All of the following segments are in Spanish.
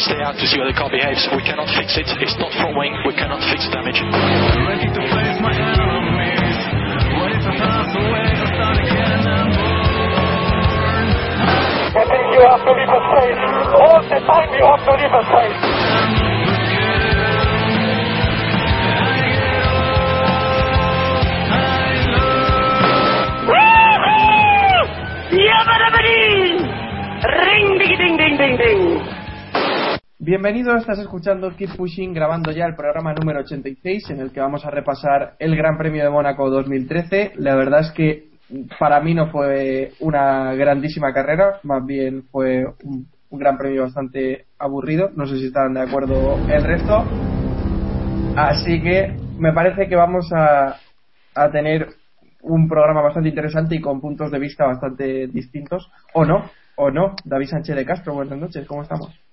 Stay out to see how the car behaves. We cannot fix it. It's not front wing. We cannot fix the damage. I think you have to leave a space. All the time you have to leave a space. Ring, ding, ding, ding, ding, ding. Bienvenido, estás escuchando Keep Pushing, grabando ya el programa número 86, en el que vamos a repasar el Gran Premio de Mónaco 2013. La verdad es que para mí no fue una grandísima carrera, más bien fue un, Gran Premio bastante aburrido. No sé si están de acuerdo el resto. Así que me parece que vamos a, a tener un programa bastante interesante y con puntos de vista bastante distintos. ¿O no? ¿O no? David Sánchez de Castro, buenas noches, ¿cómo estamos?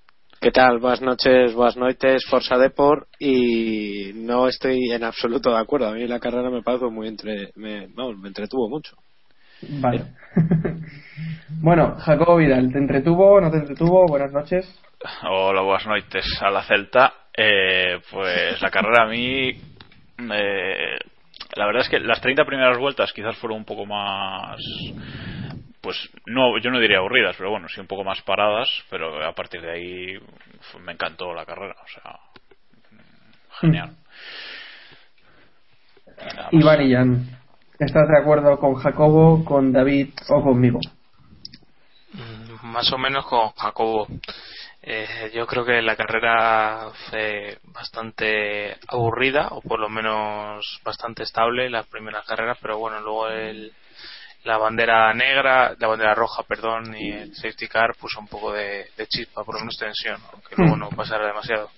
¿Qué tal? Buenas noches, buenas noches, Forza Deport y no estoy en absoluto de acuerdo. A mí la carrera me parece muy entre, me, vamos, me entretuvo mucho. Vale. bueno, Jacobo Vidal, ¿te entretuvo? ¿No te entretuvo? Buenas noches. Hola, buenas noches a la Celta. Eh, pues la carrera a mí, eh, la verdad es que las 30 primeras vueltas quizás fueron un poco más, pues no, yo no diría aburridas, pero bueno, sí un poco más paradas, pero a partir de ahí me encantó la carrera, o sea, genial. Nada más. Iván y Jan, ¿estás de acuerdo con Jacobo, con David o conmigo? Mm, Más o menos con Jacobo. Eh, yo creo que la carrera fue bastante aburrida, o por lo menos bastante estable las primeras carreras, pero bueno, luego el, la bandera negra, la bandera roja, perdón, y el safety car puso un poco de, de chispa, por lo menos tensión, aunque luego no pasara demasiado.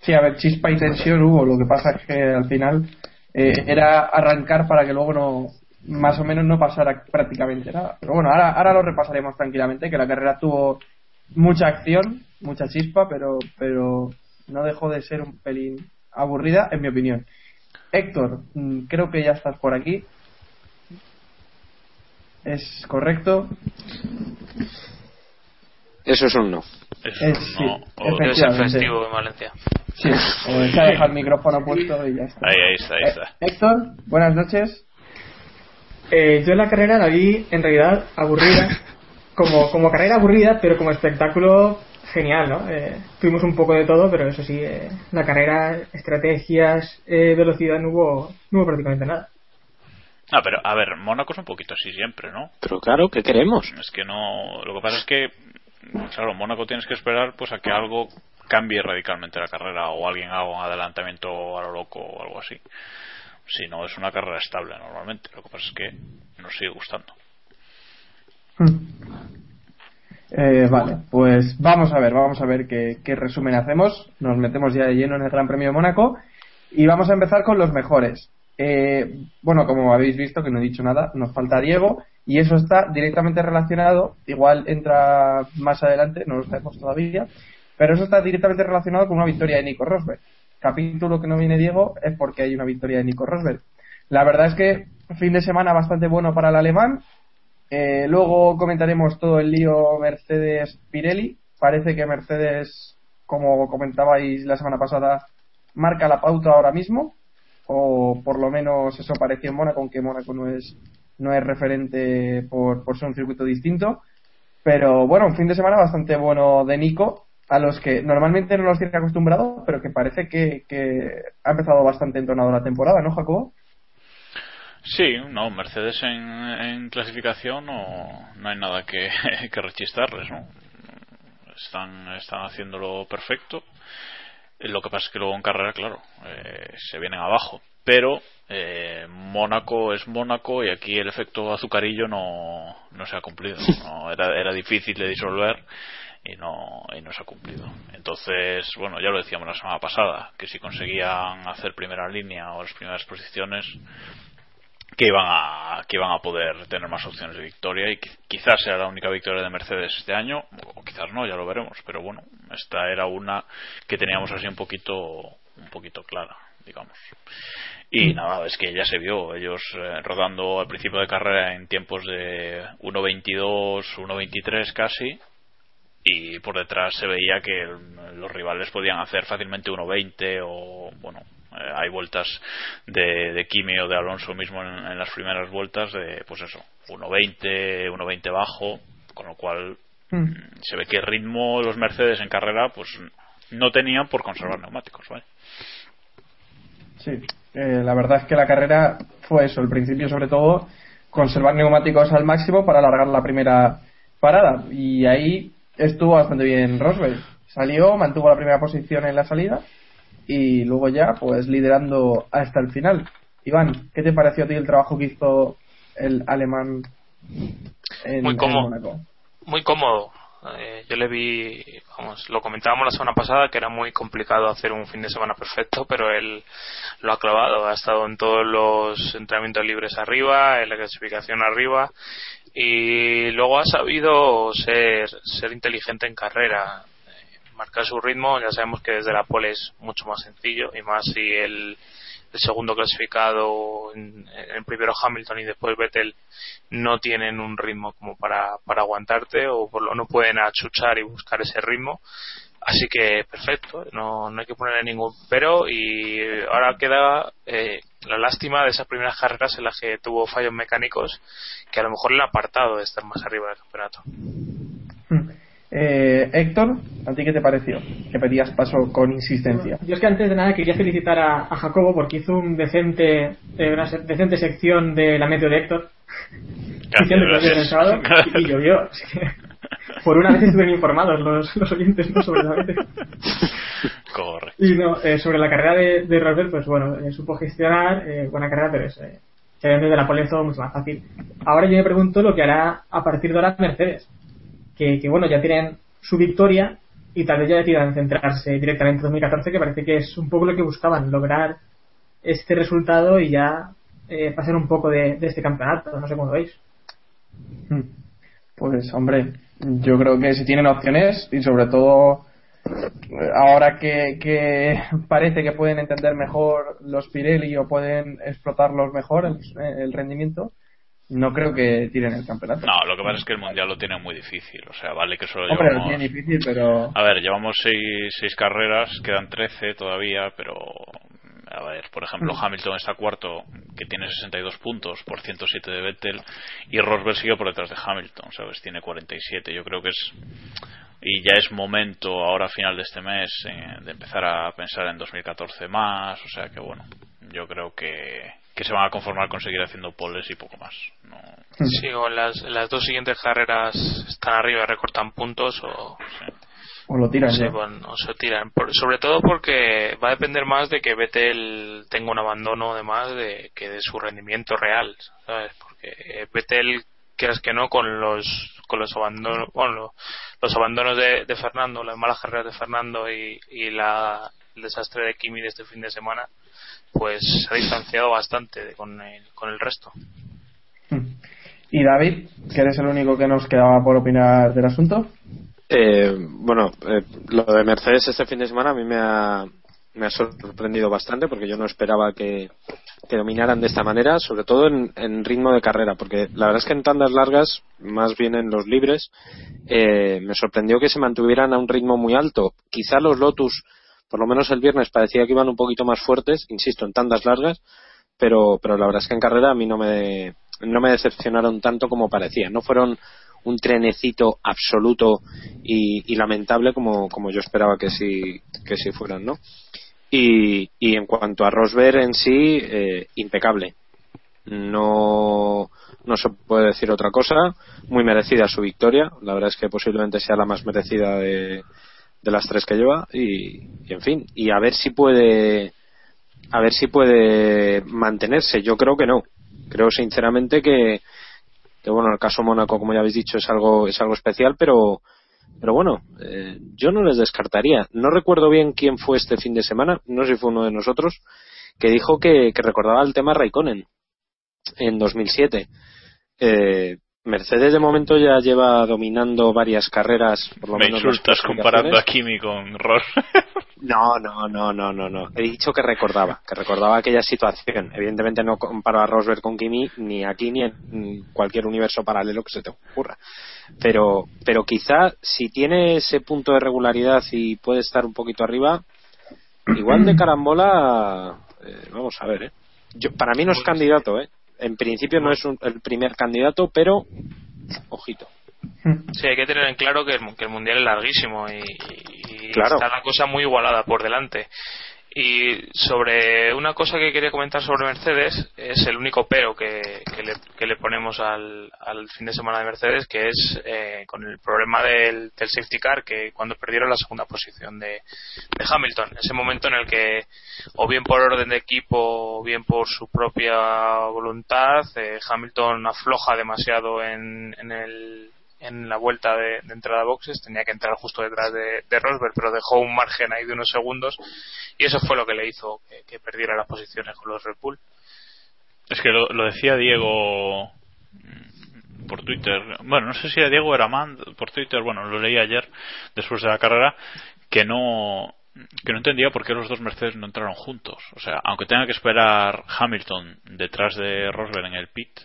Sí, a ver, chispa y tensión hubo, lo que pasa es que al final eh, era arrancar para que luego no, más o menos no pasara prácticamente nada. Pero bueno, ahora, ahora lo repasaremos tranquilamente, que la carrera tuvo mucha acción, mucha chispa, pero, pero no dejó de ser un pelín aburrida, en mi opinión. Héctor, mm, creo que ya estás por aquí. ¿Es correcto? Eso es un no. Es Es- un sí, no, Efectivamente. festivo en Valencia. Sí, dejado el micrófono puesto y ya está. Ahí, ahí está, ahí Eh, está. Héctor, buenas noches. Eh, yo la carrera la vi en realidad aburrida, como, como carrera aburrida, pero como espectáculo genial, ¿no? Eh, tuvimos un poco de todo, pero eso sí, eh, la carrera, estrategias, eh, velocidad, no hubo, no hubo prácticamente nada. Ah, pero a ver, Mónaco es un poquito así siempre, ¿no? Pero claro, ¿qué queremos? Es que no. Lo que pasa es que, claro, Mónaco tienes que esperar pues a que algo cambie radicalmente la carrera o alguien haga un adelantamiento a lo loco o algo así. Si no, es una carrera estable normalmente. Lo que pasa es que nos sigue gustando. Eh, vale, pues vamos a ver, vamos a ver qué, qué resumen hacemos. Nos metemos ya de lleno en el Gran Premio de Mónaco y vamos a empezar con los mejores. Eh, bueno, como habéis visto, que no he dicho nada, nos falta Diego y eso está directamente relacionado, igual entra más adelante, no lo sabemos todavía, pero eso está directamente relacionado con una victoria de Nico Rosberg. Capítulo que no viene Diego es porque hay una victoria de Nico Rosberg. La verdad es que fin de semana bastante bueno para el alemán. Eh, luego comentaremos todo el lío Mercedes-Pirelli. Parece que Mercedes, como comentabais la semana pasada, marca la pauta ahora mismo. O por lo menos eso pareció en Mónaco, aunque Mónaco no es, no es referente por, por ser un circuito distinto. Pero bueno, un fin de semana bastante bueno de Nico, a los que normalmente no los tiene acostumbrados, pero que parece que, que ha empezado bastante entonado la temporada, ¿no, Jacobo? Sí, no, Mercedes en, en clasificación no, no hay nada que, que rechistarles, ¿no? Están, están haciéndolo perfecto. Lo que pasa es que luego en carrera, claro, eh, se vienen abajo. Pero eh, Mónaco es Mónaco y aquí el efecto azucarillo no, no se ha cumplido. No, era, era difícil de disolver y no, y no se ha cumplido. Entonces, bueno, ya lo decíamos la semana pasada, que si conseguían hacer primera línea o las primeras posiciones, que iban a que iban a poder tener más opciones de victoria y quizás sea la única victoria de Mercedes este año o quizás no ya lo veremos pero bueno esta era una que teníamos así un poquito un poquito clara digamos. Y nada es que ya se vio ellos eh, rodando al principio de carrera en tiempos de 1.22 1.23 casi y por detrás se veía que los rivales podían hacer fácilmente 1.20 o bueno hay vueltas de, de Kimi o de Alonso mismo en, las primeras vueltas de, pues eso, 1.20, 1.20 bajo, con lo cual mm. se ve que el ritmo los Mercedes en carrera pues no tenían por conservar neumáticos, ¿vale? Sí, eh, la verdad es que la carrera fue eso, el principio sobre todo conservar neumáticos al máximo para alargar la primera parada y ahí estuvo bastante bien Rosberg. Salió, mantuvo la primera posición en la salida y luego ya pues liderando hasta el final. Iván, ¿qué te pareció a ti el trabajo que hizo el alemán en, muy cómodo, Muy cómodo. Eh, yo le vi, vamos, lo comentábamos la semana pasada que era muy complicado hacer un fin de semana perfecto, pero él lo ha clavado. Ha estado en todos los entrenamientos libres arriba, en la clasificación arriba y luego ha sabido ser, ser inteligente en carrera marcar su ritmo. Ya sabemos que desde la pole es mucho más sencillo y más si el, segundo clasificado en, el primero Hamilton y después Vettel no tienen un ritmo como para, para aguantarte o por lo no pueden achuchar y buscar ese ritmo. Así que perfecto, no, no hay que ponerle ningún pero y ahora queda eh, la lástima de esas primeras carreras en las que tuvo fallos mecánicos que a lo mejor le ha apartado de estar más arriba del campeonato. Eh, Héctor, ¿a ti qué te pareció? Que pedías paso con insistencia. Yo es que antes de nada quería felicitar a, Jacobo porque hizo un decente, eh, una decente sección de la meteo de Héctor. Diciendo que y, llovió. por una vez estuvieron informados los, los oyentes ¿no? sobre la meteo. Correcto. Y no, eh, sobre la carrera de, de Robert, pues bueno, eh, supo gestionar, buena carrera, pero es, eh, desde la pole es todo mucho más fácil. Ahora yo me pregunto lo que hará a partir de ahora Mercedes que, bueno, ya tienen su victoria y tal vez ya decidan centrarse directamente en 2014, que parece que es un poco lo que buscaban, lograr este resultado y ya eh, pasar un poco de, este campeonato. No sé cómo lo veis. Hmm. Pues, hombre, yo creo que si tienen opciones y sobre todo ahora que, que parece que pueden entender mejor los Pirelli o pueden explotarlos mejor el rendimiento, no creo que tiren el campeonato. No, lo que pasa es que el mundial lo tiene muy difícil. O sea, vale que solo Hombre, llevamos. Lo tiene difícil, pero. A ver, llevamos seis, seis carreras, quedan 13 todavía, pero. A ver, por ejemplo, mm. Hamilton está cuarto, que tiene 62 puntos por 107 de Vettel, y Rosberg sigue por detrás de Hamilton, ¿sabes? Tiene 47. Yo creo que es. Y ya es momento, ahora a final de este mes, eh, de empezar a pensar en 2014 más. O sea que, bueno, yo creo que que se van a conformar con seguir haciendo poles y poco más. No... Sí, o las, las dos siguientes carreras están arriba, recortan puntos o, o lo tiran. o se tiran. sobre todo porque va a depender más de que Vettel tenga un abandono además de que de su rendimiento real, ¿sabes? Porque Vettel, quieras que no, con los con los abandonos, bueno, los abandonos de, de Fernando, las malas carreras de Fernando y, y la, el desastre de Kimi de este fin de semana, pues se ha distanciado bastante con, el, con el resto. Hmm. Y David, que eres el único que nos quedaba por opinar del asunto. Eh, bueno, eh, lo de Mercedes este fin de semana a mí me ha, me ha sorprendido bastante porque yo no esperaba que, que dominaran de esta manera, sobre todo en, en, ritmo de carrera, porque la verdad es que en tandas largas, más bien en los libres, eh, me sorprendió que se mantuvieran a un ritmo muy alto. Quizá los Lotus, por lo menos el viernes, parecía que iban un poquito más fuertes, insisto, en tandas largas, pero, pero la verdad es que en carrera a mí no me, no me decepcionaron tanto como parecía. No fueron un trenecito absoluto y, lamentable como, como yo esperaba que sí, que sí fueran, ¿no? Y, y en cuanto a Rosberg en sí, eh, impecable. No, no se puede decir otra cosa. Muy merecida su victoria. La verdad es que posiblemente sea la más merecida de, de las tres que lleva. Y, en fin, y a ver si puede, a ver si puede mantenerse. Yo creo que no. Creo sinceramente que, que bueno, el caso Mónaco, como ya habéis dicho, es algo, es algo especial, pero, pero bueno, eh, yo no les descartaría. No recuerdo bien quién fue este fin de semana, no sé si fue uno de nosotros, que dijo que, que recordaba el tema Raikkonen en 2007. Eh, Mercedes de momento ya lleva dominando varias carreras, por lo Me menos. insultas comparando a Kimi con Ross. No, no, no, no, no, no. He dicho que recordaba, que recordaba aquella situación. Evidentemente no comparo a Rosberg con Kimi, ni aquí ni en cualquier universo paralelo que se te ocurra. Pero, pero quizá si tiene ese punto de regularidad y puede estar un poquito arriba, igual de carambola, eh, vamos a ver, ¿eh? Yo, para mí no es candidato, ¿eh? En principio no es un, el primer candidato, pero ojito. Sí, hay que tener en claro que el, que el mundial es larguísimo y, y Claro. está la cosa muy igualada por delante. Y sobre una cosa que quería comentar sobre Mercedes, es el único pero que, que, le, que le ponemos al, al fin de semana de Mercedes, que es eh, con el problema del, del safety car, que cuando perdieron la segunda posición de, de Hamilton, ese momento en el que, o bien por orden de equipo, o bien por su propia voluntad, eh, Hamilton afloja demasiado en, en el en la vuelta de, entrada a boxes tenía que entrar justo detrás de, Rosberg pero dejó un margen ahí de unos segundos y eso fue lo que le hizo que, perdiera las posiciones con los Red Bull. Es que lo, decía Diego por Twitter bueno no sé si era Diego era Man por Twitter bueno lo leí ayer después de la carrera que no que no entendía por qué los dos Mercedes no entraron juntos. O sea aunque tenga que esperar Hamilton detrás de Rosberg en el pit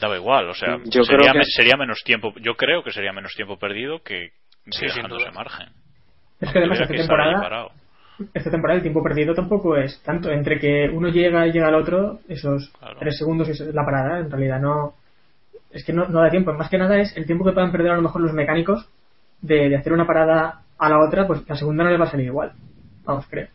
daba igual, o sea, yo sería, creo que... sería menos tiempo, yo creo que sería menos tiempo perdido que, sí, dejando ese margen. Es que además esta temporada, esta temporada el tiempo perdido tampoco es tanto, entre que uno llega y llega al otro, esos claro. tres segundos es la parada, en realidad no, es que no, no da tiempo, más que nada es el tiempo que puedan perder a lo mejor los mecánicos de, de hacer una parada a la otra, pues la segunda no les va a salir igual, vamos, creo.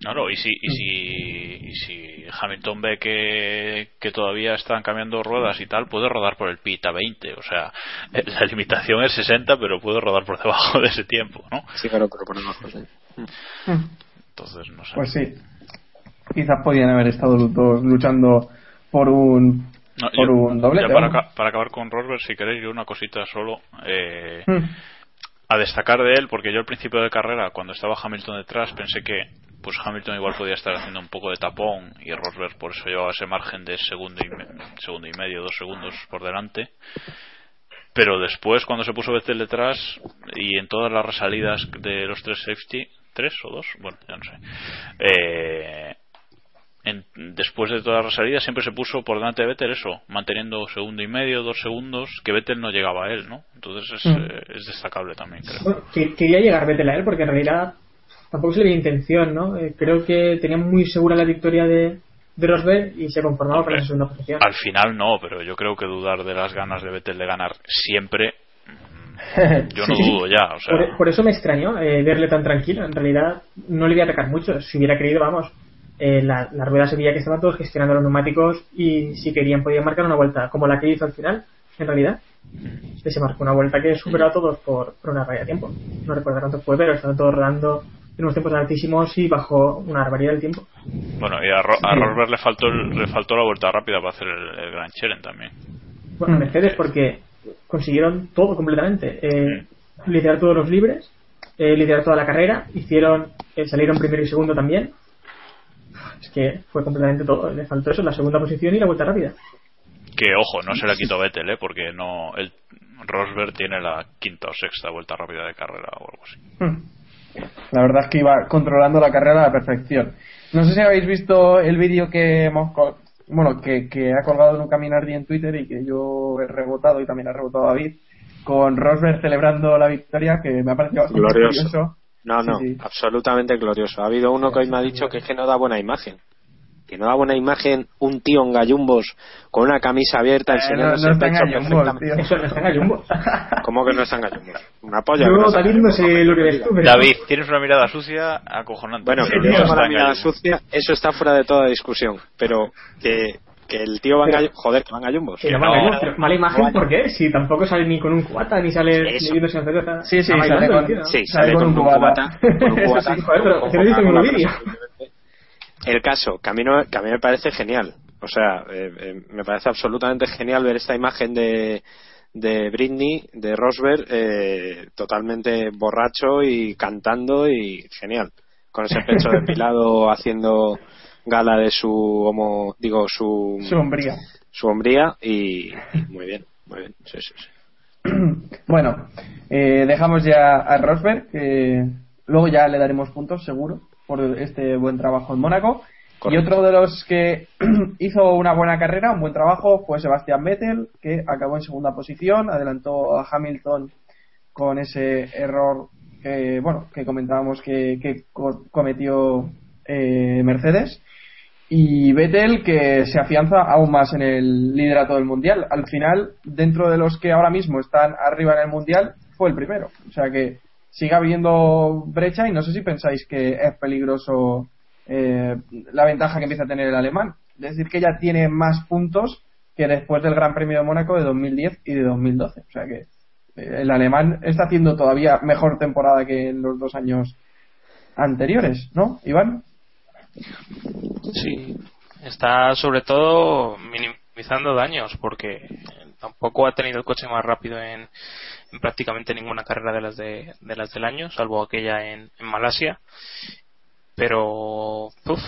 Claro, y si, y si, y si Hamilton ve que, que todavía están cambiando ruedas y tal, puede rodar por el pit a 20. O sea, eh, la limitación es 60, pero puede rodar por debajo de ese tiempo, ¿no? Sí, claro, pero ponemos José. Entonces, no sé. Pues sí. Quizás podían haber estado los dos luchando por un, no, por yo, un doble. Para, para, acabar con Rosberg, si queréis, yo una cosita solo. Eh, mm. A destacar de él, porque yo al principio de carrera, cuando estaba Hamilton detrás, pensé que pues Hamilton igual podía estar haciendo un poco de tapón y Rosberg por eso llevaba ese margen de segundo y, me, segundo y medio, dos segundos por delante. Pero después, cuando se puso Vettel detrás y en todas las resalidas de los tres safety, tres o dos, bueno, ya no sé, eh, en, después de todas las resalidas siempre se puso por delante de Vettel eso, manteniendo segundo y medio, dos segundos, que Vettel no llegaba a él, ¿no? Entonces es, mm. eh, es destacable también, creo. Bueno, quería llegar Vettel a él porque en realidad tampoco se le veía intención, ¿no? Eh, creo que tenía muy segura la victoria de, de Rosberg y se conformaba con esa segunda posición. Al final no, pero yo creo que dudar de las ganas de Vettel de ganar siempre, yo no sí, dudo ya. O sea... por, por, eso me extrañó eh, verle tan tranquilo. En realidad no le voy a atacar mucho. Si hubiera querido, vamos, eh, la, la, rueda se veía que estaban todos gestionando los neumáticos y si querían podían marcar una vuelta como la que hizo al final, en realidad. Se marcó una vuelta que superó a todos por, por una raya de tiempo. No recuerdo cuánto fue, pero estaban todos rodando en unos tiempos altísimos y bajó una barbaridad del tiempo. Bueno, y a, Ro a Rosberg le faltó, le faltó la vuelta rápida para hacer el, el Grand Challenge también. Bueno, Mercedes porque consiguieron todo completamente. Eh, sí. Liderar todos los libres, eh, liderar toda la carrera, hicieron eh, salieron primero y segundo también. Es que fue completamente todo. Le faltó eso, la segunda posición y la vuelta rápida. que ojo, no se la quitó Vettel, ¿eh? porque no el Rosberg tiene la quinta o sexta vuelta rápida de carrera o algo así. Hmm. La verdad es que iba controlando la carrera a la perfección. No sé si habéis visto el vídeo que hemos bueno que, que ha colgado en un caminar en Twitter y que yo he rebotado y también ha rebotado David con Rosberg celebrando la victoria que me ha parecido Glorioso. curioso. No, no, Sí, sí. absolutamente glorioso. Ha habido uno que hoy me ha dicho que es que no da buena imagen. Que no da buena imagen un tío en gallumbos con una camisa abierta Eh, enseñándose no- no el está en pecho gallumbos, tío. Eso no está en gallumbos. ¿Cómo que no está en gallumbos? Una polla. Yo, no David, no sé gallumbos. lo que ves tú, pero... David, tienes una mirada sucia acojonante. Bueno, Sí, que no la en mirada gallo. sucia, eso está fuera de toda discusión. Pero que, que el tío va en Pero- gallumbos. Joder, que va en gallumbos. Que no, no. mala imagen, pero mala imagen, Vaya. ¿por qué? Si tampoco sale ni con un cubata, ni sale Eso. bebiéndose una cerveza. Sí, sí, sale con- tío, ¿no? Sí, Sale sale con con un un cubata. cubata. Con un cubata sí, joder, pero con ¿qué le dice en Coca-Cola, vídeo? El caso, que a, mí no- que a mí me parece genial. O sea, eh, eh, me parece absolutamente genial ver esta imagen de, de Britney, de Rosberg, eh, totalmente borracho y cantando y genial. Con ese pecho depilado haciendo gala de su homo, digo, su, Su hombría. su hombría y, y muy bien, muy bien. Sí, sí, sí. Bueno, eh, dejamos ya a Rosberg, que luego ya le daremos puntos, seguro, por este buen trabajo en Mónaco. Y otro de los que hizo una buena carrera, un buen trabajo, fue Sebastián Vettel, que acabó en segunda posición, adelantó a Hamilton con ese error que, bueno, que comentábamos que, que co- cometió eh, Mercedes. Y Vettel que se afianza aún más en el liderato del mundial. Al final, dentro de los que ahora mismo están arriba en el mundial, fue el primero. O sea que sigue habiendo brecha y no sé si pensáis que es peligroso eh, la ventaja que empieza a tener el alemán. Es decir, que ya tiene más puntos que después del Gran Premio de Mónaco de 2010 y de 2012. O sea que eh, el alemán está haciendo todavía mejor temporada que en los dos años anteriores, ¿no, Iván? Sí, está sobre todo minimizando daños porque tampoco ha tenido el coche más rápido en, en prácticamente ninguna carrera de las de, las del año, salvo aquella en, Malasia. Pero, uf,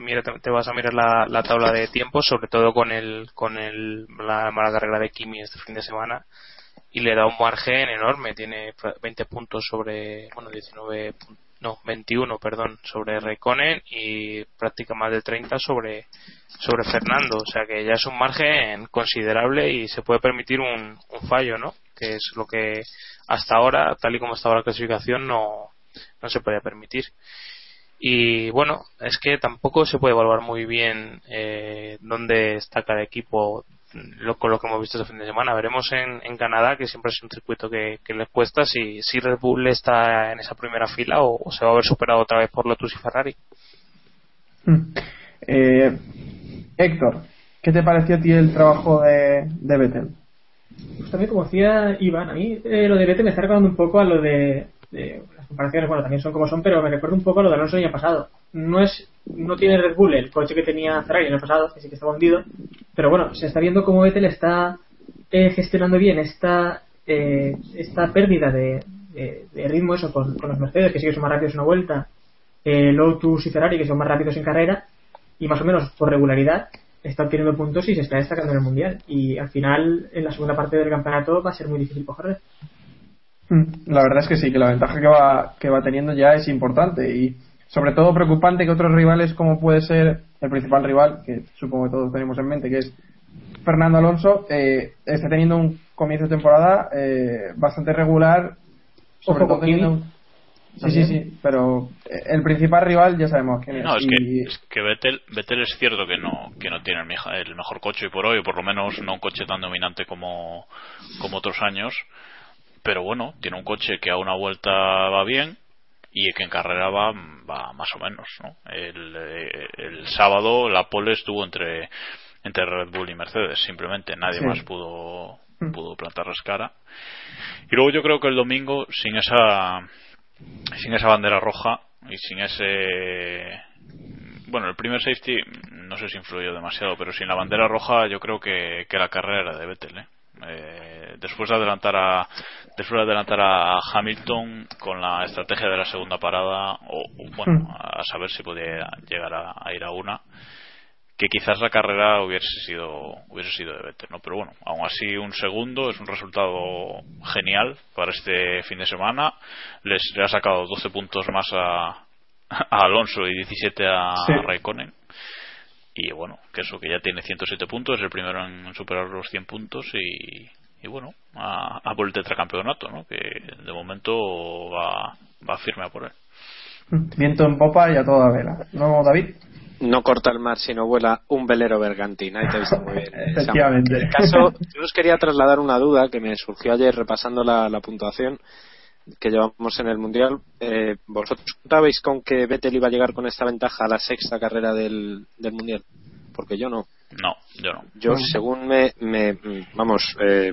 mira, te, vas a mirar la, la tabla de tiempos, sobre todo con el con el, la mala carrera de Kimi este fin de semana, y le da un margen enorme. Tiene 20 puntos sobre, bueno, 19, pun- no, 21, perdón, sobre Raikkonen y prácticamente más de 30 sobre, sobre Fernando. O sea que ya es un margen considerable y se puede permitir un, un fallo, ¿no? Que es lo que hasta ahora, tal y como estaba la clasificación, no, no se podía permitir. Y bueno, es que tampoco se puede evaluar muy bien eh, dónde está cada equipo lo, con lo que hemos visto este fin de semana. Veremos en, en Canadá, que siempre es un circuito que, que les cuesta, si, si Red Bull está en esa primera fila o, o se va a ver superado otra vez por Lotus y Ferrari. Eh, Héctor, ¿qué te pareció a ti el trabajo de, de Vettel? Pues también como decía Iván, a mí eh, lo de Vettel me está recordando un poco a lo de, de- las comparaciones, bueno, también son como son, pero me recuerda un poco a lo de Alonso el año pasado. No es, no tiene Red Bull el coche que tenía Ferrari el año pasado, que sí que estaba hundido, pero bueno, se está viendo cómo Vettel está eh, gestionando bien esta, eh, esta pérdida de, de- ritmo eso con, los Mercedes, que sí que son más rápidos en una vuelta, eh, Lotus y Ferrari, que son más rápidos en carrera, y más o menos por regularidad está obteniendo puntos y se está destacando en el mundial. Y al final, en la segunda parte del campeonato, va a ser muy difícil cogerle. La verdad es que sí, que la ventaja que va, que va teniendo ya es importante y sobre todo preocupante que otros rivales como puede ser el principal rival, que supongo que todos tenemos en mente, que es Fernando Alonso, eh, esté teniendo un comienzo de temporada eh, bastante regular. Sobre Ojo todo. Sí, sí, sí, pero eh, el principal rival ya sabemos quién es. No, es y- que, es que Vettel, Vettel es cierto que no, que no tiene el, mejor coche hoy por hoy, o por lo menos no un coche tan dominante como, como otros años, pero bueno, tiene un coche que a una vuelta va bien y que en carrera va, va más o menos. ¿no? El, eh, el sábado la pole estuvo entre, entre Red Bull y Mercedes, simplemente nadie Sí. más pudo, pudo plantarles cara. Y luego yo creo que el domingo, sin esa, sin esa bandera roja y sin ese bueno el primer safety no sé si influyó demasiado pero sin la bandera roja yo creo que, que la carrera era de Vettel ¿eh? Eh, después de adelantar a después de adelantar a Hamilton con la estrategia de la segunda parada o, o, bueno a saber si podía llegar a, a ir a una que quizás la carrera hubiese sido hubiese sido de Vettel, ¿no? Pero bueno, aún así un segundo es un resultado genial para este fin de semana. Les le ha sacado 12 puntos más a, a Alonso y 17 a Sí. Raikkonen. Y bueno, que eso, que ya tiene 107 puntos, es el primero en superar los 100 puntos y, y bueno, a, a por el tetracampeonato, ¿no? Que de momento va, va firme a por él. Viento en popa y a toda vela. ¿No, David? No corta el mar sino vuela un velero bergantín. Ahí te he visto muy bien. Efectivamente. En el caso, yo os quería trasladar una duda que me surgió ayer repasando la, la puntuación que llevamos en el Mundial. Eh, ¿Vosotros contabais con que Vettel iba a llegar con esta ventaja a la sexta carrera del, del Mundial? Porque yo no. No, yo no. Yo, según me, me- vamos, eh,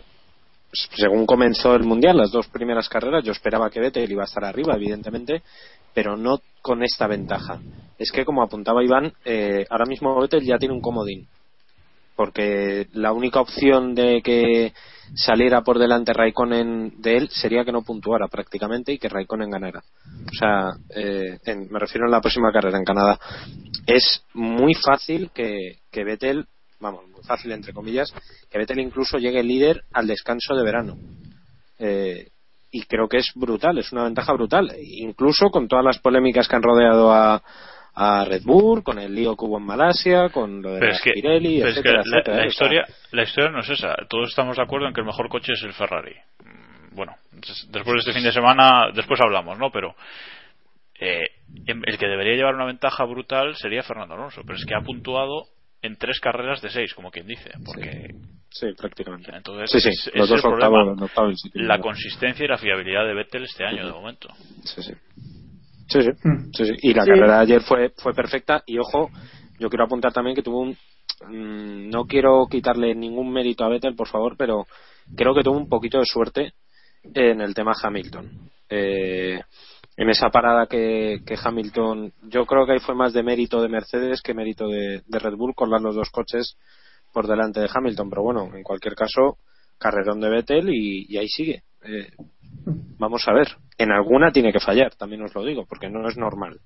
según comenzó el mundial, las dos primeras carreras, yo esperaba que Vettel iba a estar arriba, evidentemente, pero no con esta ventaja. Es que, como apuntaba Iván, eh, ahora mismo Vettel ya tiene un comodín, porque la única opción de que saliera por delante Raikkonen de él sería que no puntuara prácticamente y que Raikkonen ganara. O sea, eh, en- me refiero a la próxima carrera en Canadá. Es muy fácil que, que Vettel, vamos, muy fácil entre comillas, que Vettel incluso llegue líder al descanso de verano. Eh, y creo que es brutal, es una ventaja brutal. Incluso con todas las polémicas que han rodeado a, a Red Bull, con el lío que hubo en Malasia, con lo de Pero las es que, Pirelli, pero es que etcétera, la, etcétera, la. O sea, historia, la historia no es esa. Todos estamos de acuerdo en que el mejor coche es el Ferrari. Mm, Bueno, des- después de este fin de semana, después hablamos, ¿no? Pero eh, el que debería llevar una ventaja brutal sería Fernando Alonso, pero es que ha puntuado en tres carreras de seis, como quien dice, porque Sí, prácticamente. entonces Sí, sí, es- los es dos el problema. octavos, la consistencia y la fiabilidad de Vettel este año, de momento. Sí, sí. Sí, sí. Sí, sí. Y la Sí. carrera de ayer fue, fue perfecta. Y ojo, yo quiero apuntar también que tuvo un. mm, no quiero quitarle ningún mérito a Vettel, por favor, pero creo que tuvo un poquito de suerte en el tema Hamilton. Eh, en esa parada que, que Hamilton. Yo creo que ahí fue más de mérito de Mercedes que mérito de, de Red Bull colar los dos coches por delante de Hamilton. Pero bueno, en cualquier caso, carrerón de Vettel y, y ahí sigue. Eh, vamos a ver. En alguna tiene que fallar, también os lo digo, porque no es normal.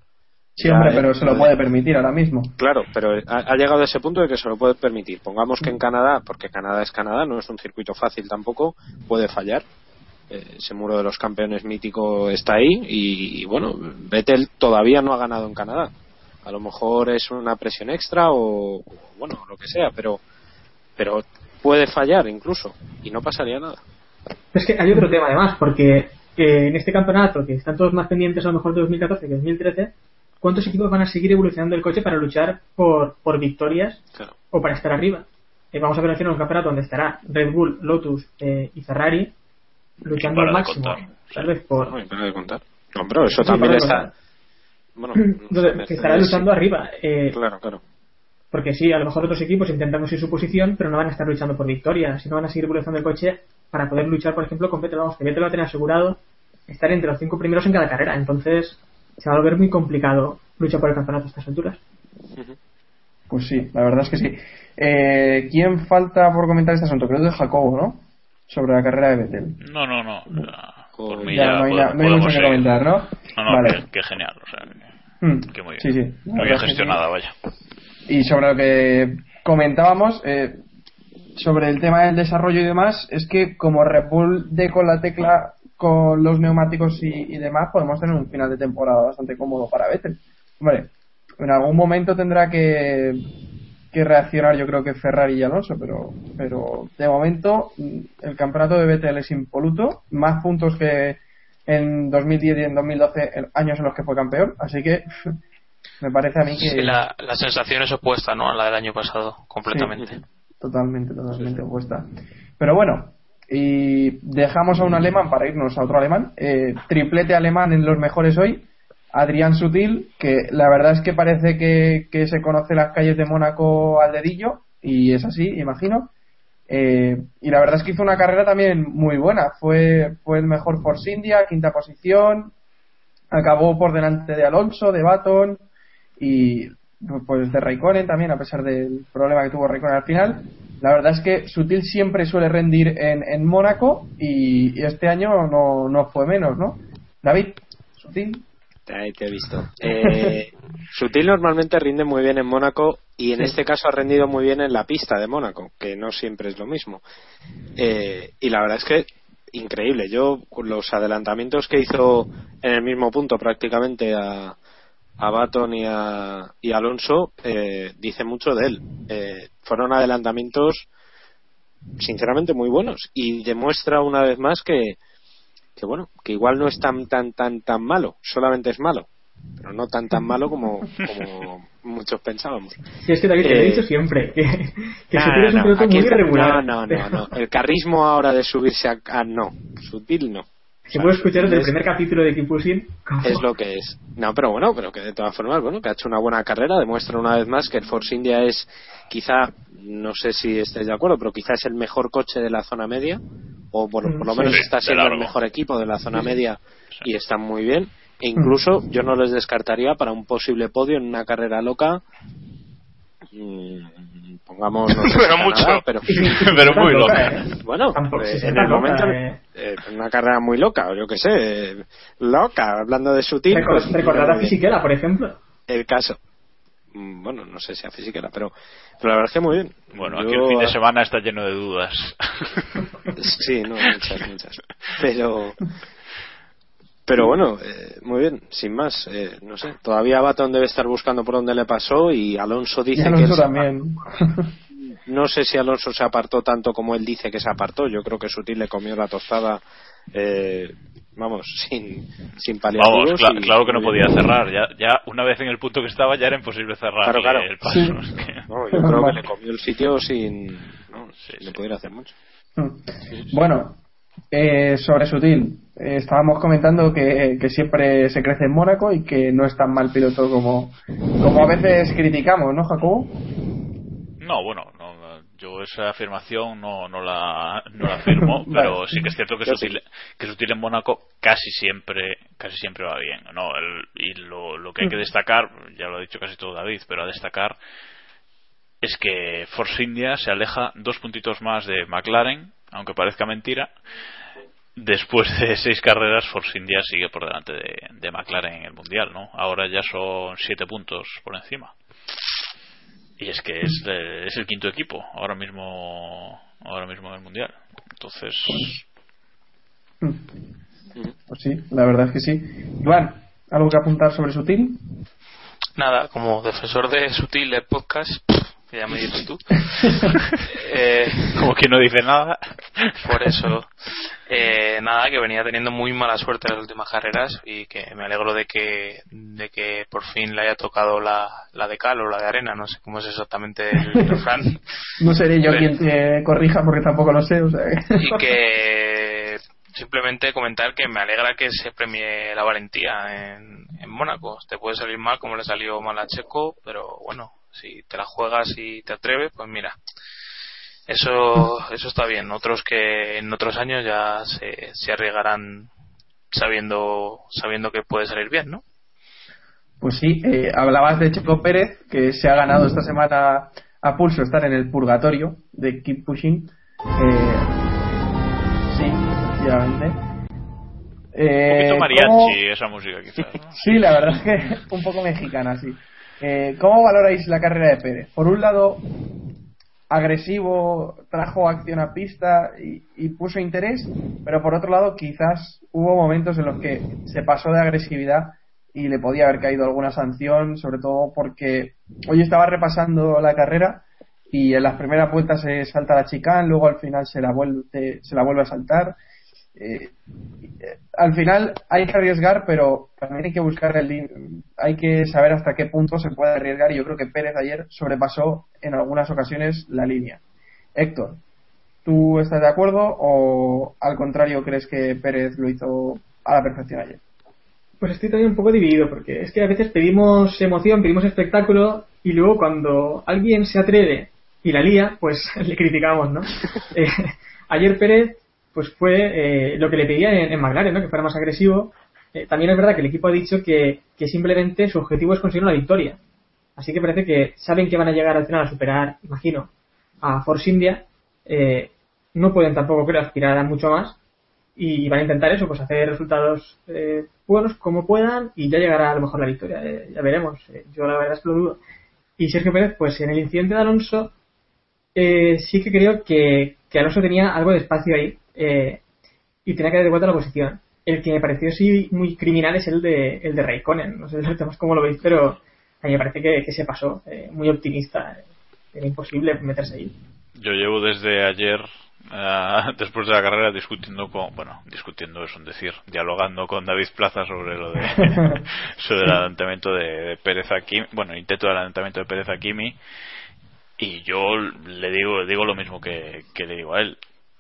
Sí, hombre, eh, pero se lo puede permitir ahora mismo. Claro, pero ha, ha llegado a ese punto de que se lo puede permitir. Pongamos que en Canadá, porque Canadá es Canadá, no es un circuito fácil tampoco, puede fallar. Eh, ese muro de los campeones mítico está ahí y, y, bueno, Vettel todavía no ha ganado en Canadá. A lo mejor es una presión extra o, o, bueno, lo que sea, pero pero puede fallar incluso y no pasaría nada. Es que hay otro tema además, porque eh, en este campeonato, que están todos más pendientes a lo mejor de 2014 que 2013, ¿cuántos equipos van a seguir evolucionando el coche para luchar por, por victorias Claro. o para estar arriba? Eh, vamos a ver un campeonato donde estará Red Bull, Lotus eh, y Ferrari luchando al máximo. Tal vez por. No, y para de contar. No, pero eso Sí, también está. Bueno, no sé, Donde- que estará sí. luchando arriba. eh, Claro, claro. Porque sí, a lo mejor otros equipos intentan conseguir su posición, pero no van a estar luchando por victorias, sino van a seguir evolucionando el coche para poder luchar, por ejemplo, con Vettel. Vamos, que Vettel va a tener asegurado estar entre los cinco primeros en cada carrera. Entonces, se va a volver muy complicado luchar por el campeonato a estas alturas. Pues sí, la verdad es que sí. Eh, ¿Quién falta por comentar este asunto? Creo que es Jacobo, ¿no? Sobre la carrera de Vettel. No, no, no. ya, por mí Ya, ya no hay, podemos- no hay mucho que comentar, ¿no? No, no, vale. que genial. O sea, que, que muy bien. Sí, sí. Muy bien sí. gestionada, vaya. Y sobre lo que comentábamos, eh, sobre el tema del desarrollo y demás, es que como Red Bull de con la tecla con los neumáticos y, y demás, podemos tener un final de temporada bastante cómodo para Vettel. Hombre, en algún momento tendrá que, que reaccionar yo creo que Ferrari y Alonso, pero, pero de momento mm, el campeonato de Vettel es impoluto, más puntos que en 2010 y en 2012, en años en los que fue campeón, así que me parece a mí que... Sí, la, la sensación es opuesta ¿no? a la del año pasado, completamente. Sí, totalmente, totalmente opuesta. Pero bueno, y dejamos a un alemán para irnos a otro alemán. Eh, triplete alemán en los mejores hoy. Adrián Sutil, que la verdad es que parece que, se conoce las calles de Mónaco al dedillo, y es así, imagino. Eh, y la verdad es que hizo una carrera también muy buena. Fue, fue el mejor Force India, quinta posición. Acabó por delante de Alonso, de Baton y pues de Raikkonen también, a pesar del problema que tuvo Raikkonen al final. La verdad es que Sutil siempre suele rendir en, en Mónaco y, y este año no, no fue menos, ¿no? David, Sutil. Ahí te he visto. Eh, Sutil normalmente rinde muy bien en Mónaco y en este caso ha rendido muy bien en la pista de Mónaco, que no siempre es lo mismo. Eh, y la verdad es que increíble. Yo, los adelantamientos que hizo en el mismo punto prácticamente a, a Baton y a, y a Alonso, eh, dice mucho de él. Eh, fueron adelantamientos sinceramente muy buenos y demuestra una vez más que, que bueno, que igual no es tan tan tan tan malo, solamente es malo, pero no tan tan malo como, como muchos pensábamos. Sí, es que David, te lo he Eh, dicho siempre, que, que no, Sutil es un piloto muy irregular. No, no, no, no. El carrismo ahora de subirse a, a- no, sutil no. Se puede escuchar desde el primer capítulo de como- es lo que es. No, pero bueno, pero que de todas formas, bueno, que ha hecho una buena carrera, demuestra una vez más que el Force India es quizá, no sé si estáis de acuerdo, pero quizá es el mejor coche de la zona media, o por, por lo menos sí, está siendo el mejor equipo de la zona media y están muy bien. E incluso yo no les descartaría para un posible podio en una carrera loca. mm, Pongamos no sé Pero mucho. pero, Pero muy loca. ¿eh? bueno, eh, en el loca, momento eh. eh, una carrera muy loca, o yo que sé, loca, hablando de sutil. Pues, bien. Fisichella, por ejemplo. El caso. Mm, Bueno, no sé si a física, pero, pero la verdad es que muy bien. Bueno, Yo- aquí el fin de semana está lleno de dudas. Sí, no, muchas, muchas. Pero, pero bueno, eh, muy bien, sin más, eh, no sé. Todavía Baton debe estar buscando por dónde le pasó y Alonso Y dice que Alonso se también. No sé si Alonso se apartó tanto como él dice que se apartó. Yo creo que Sutil le comió la tostada, eh, vamos, sin, sin paliativos. Vamos, cla- y- claro que no podía cerrar. Ya, ya una vez en el punto que estaba ya era imposible cerrar Claro, claro. el paso. Sí. Es que- No, yo creo que le comió el sitio sin. No, le pudiera hacer mucho. Bueno, eh, sobre Sutil, eh, estábamos comentando que, que siempre se crece en Mónaco y que no es tan mal piloto como, como a veces criticamos, ¿no, Jacobo? No, bueno, no, yo esa afirmación no, no, la, no la afirmo, Vale. pero sí que es cierto que Sutil, que Sutil en Mónaco casi siempre casi siempre va bien. ¿no? El- y lo, lo que hay que destacar, ya lo ha dicho casi todo David, pero a destacar es que Force India se aleja dos puntitos más de McLaren, aunque parezca mentira. Después de seis carreras, Force India sigue por delante de, de McLaren en el Mundial, ¿no? Ahora ya son siete puntos por encima. Y es que es, es el quinto equipo ahora mismo ahora mismo en el Mundial. Entonces, Pues sí, la verdad es que sí. Iván, ¿algo que apuntar sobre Sutil? Nada, como defensor de Sutil del podcast, que ya me dices tú. eh, como que no dice nada. Por eso, eh, nada, que venía teniendo muy mala suerte en las últimas carreras y que me alegro de que, de que por fin le haya tocado la, la de cal o la de arena, no sé cómo es exactamente el refrán. No seré yo Pero- quien te corrija porque tampoco lo sé, o sea que- y que simplemente comentar que me alegra que se premie la valentía en, en Mónaco. Te puede salir mal como le salió mal a Checo, pero bueno, si te la juegas y te atreves, pues mira, eso eso está bien. Otros que en otros años ya se, se arriesgarán sabiendo sabiendo que puede salir bien, ¿no? Pues sí, eh, hablabas de Checo Pérez, que se ha ganado esta semana a pulso estar en el purgatorio de Keep Pushing. Eh, sí, efectivamente. Un Eh, poquito ¿cómo- mariachi esa música quizás. ¿no? Sí, la verdad es que un poco mexicana, sí. Eh, ¿Cómo valoráis la carrera de Pérez? Por un lado, agresivo, trajo acción a pista y, puso interés, pero por otro lado, quizás hubo momentos en los que se pasó de agresividad y le podía haber caído alguna sanción, sobre todo porque hoy estaba repasando la carrera y en las primeras vueltas se salta la chicane, luego al final se la vuelve, se la vuelve a saltar. Eh, al final hay que arriesgar, pero también hay que buscar el hay que saber hasta qué punto se puede arriesgar y yo creo que Pérez ayer sobrepasó en algunas ocasiones la línea. Héctor, ¿tú estás de acuerdo o al contrario crees que Pérez lo hizo a la perfección ayer? Pues estoy también un poco dividido, porque es que a veces pedimos emoción, pedimos espectáculo, y luego cuando alguien se atreve y la lía, pues le criticamos, ¿no? Eh, ayer Pérez, pues fue eh, lo que le pedía en, en McLaren, ¿no? Que fuera más agresivo. Eh, también es verdad que el equipo ha dicho que, simplemente su objetivo es conseguir una victoria. Así que parece que saben que van a llegar al final a superar, imagino, a Force India. Eh, no pueden tampoco, creo, aspirar a mucho más. y van a intentar eso, pues hacer resultados eh, buenos como puedan y ya llegará a lo mejor la victoria. Eh, ya veremos. Yo la verdad es que lo dudo. Y Sergio Pérez, pues en el incidente de Alonso, sí que creo que, que Alonso tenía algo de espacio ahí eh, y tenía que dar de vuelta la posición. El que me pareció sí muy criminal es el de, el de Raikkonen. No sé los demás cómo lo veis, pero a mí me parece que, que se pasó. eh, muy optimista. Era imposible meterse ahí. Yo llevo desde ayer, después de la carrera, discutiendo con, bueno, discutiendo es un decir, dialogando con David Plaza sobre lo de, sobre el adelantamiento de, de Pérez a Kimi, bueno, intento de adelantamiento de Pérez a Kimi, y yo le digo, digo lo mismo que, que le digo a él.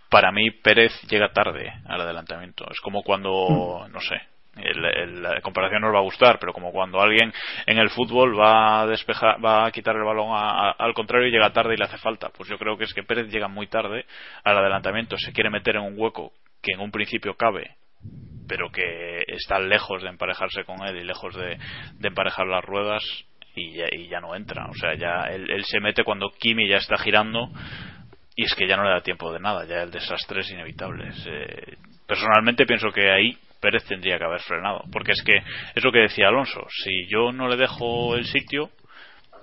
Para mí Pérez llega tarde al adelantamiento. Es como cuando, no sé, el- el- la comparación nos va a gustar, pero como cuando alguien en el fútbol va a despejar, va a quitar el balón a- a- al contrario y llega tarde y le hace falta. Pues yo creo que es que Pérez llega muy tarde al adelantamiento, se quiere meter en un hueco que en un principio cabe, pero que está lejos de emparejarse con él y lejos de, de emparejar las ruedas y ya, y ya no entra. O sea, ya él, él se mete cuando Kimi ya está girando y es que ya no le da tiempo de nada, ya el desastre es inevitable. Eh, personalmente pienso que ahí Pérez tendría que haber frenado, porque es que es lo que decía Alonso, si yo no le dejo el sitio,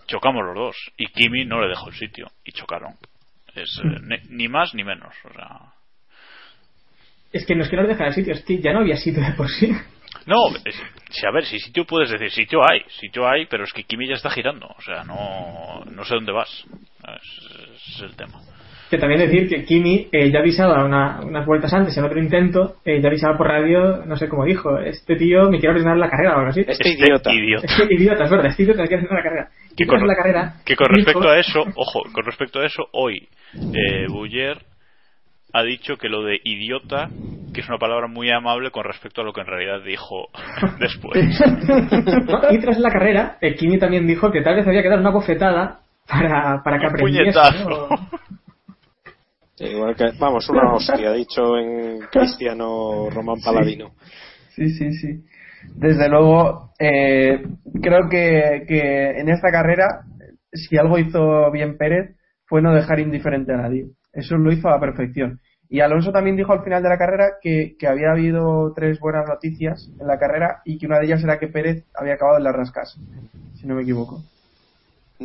chocamos los dos, y Kimi no le dejó el sitio, y chocaron. Es eh, ni, ni más ni menos, o sea... Es que no es que nos dejan el sitio, es que ya no había sitio de por sí. No, es- si, a ver, si sitio puedes decir, sitio hay, sitio hay, pero es que Kimi ya está girando, o sea, no, no sé dónde vas, es el tema. Que también decir que Kimi eh, ya avisaba una- unas vueltas antes en otro intento, eh, ya avisaba por radio, no sé cómo dijo, este tío me quiere ordenar la carrera o algo así. Este idiota. idiota. Este idiota, es verdad, este idiota me quiere ordenar la carrera. que con, tras la carrera, que con dijo- respecto a eso, ojo, con respecto a eso, hoy eh, Buller ha dicho que lo de idiota, que es una palabra muy amable con respecto a lo que en realidad dijo después. ¿no? Y tras la carrera, eh, Kimi también dijo que tal vez había que dar una bofetada para, para que Un aprendiese. puñetazo. ¿no? Igual que, vamos, una hostia, dicho en cristiano Román Paladino. Sí, sí, sí. Desde luego, eh, creo que, que en esta carrera, si algo hizo bien Pérez, fue no dejar indiferente a nadie. Eso lo hizo a la perfección. Y Alonso también dijo al final de la carrera que, que había habido tres buenas noticias en la carrera y que una de ellas era que Pérez había acabado en las rascas, si no me equivoco.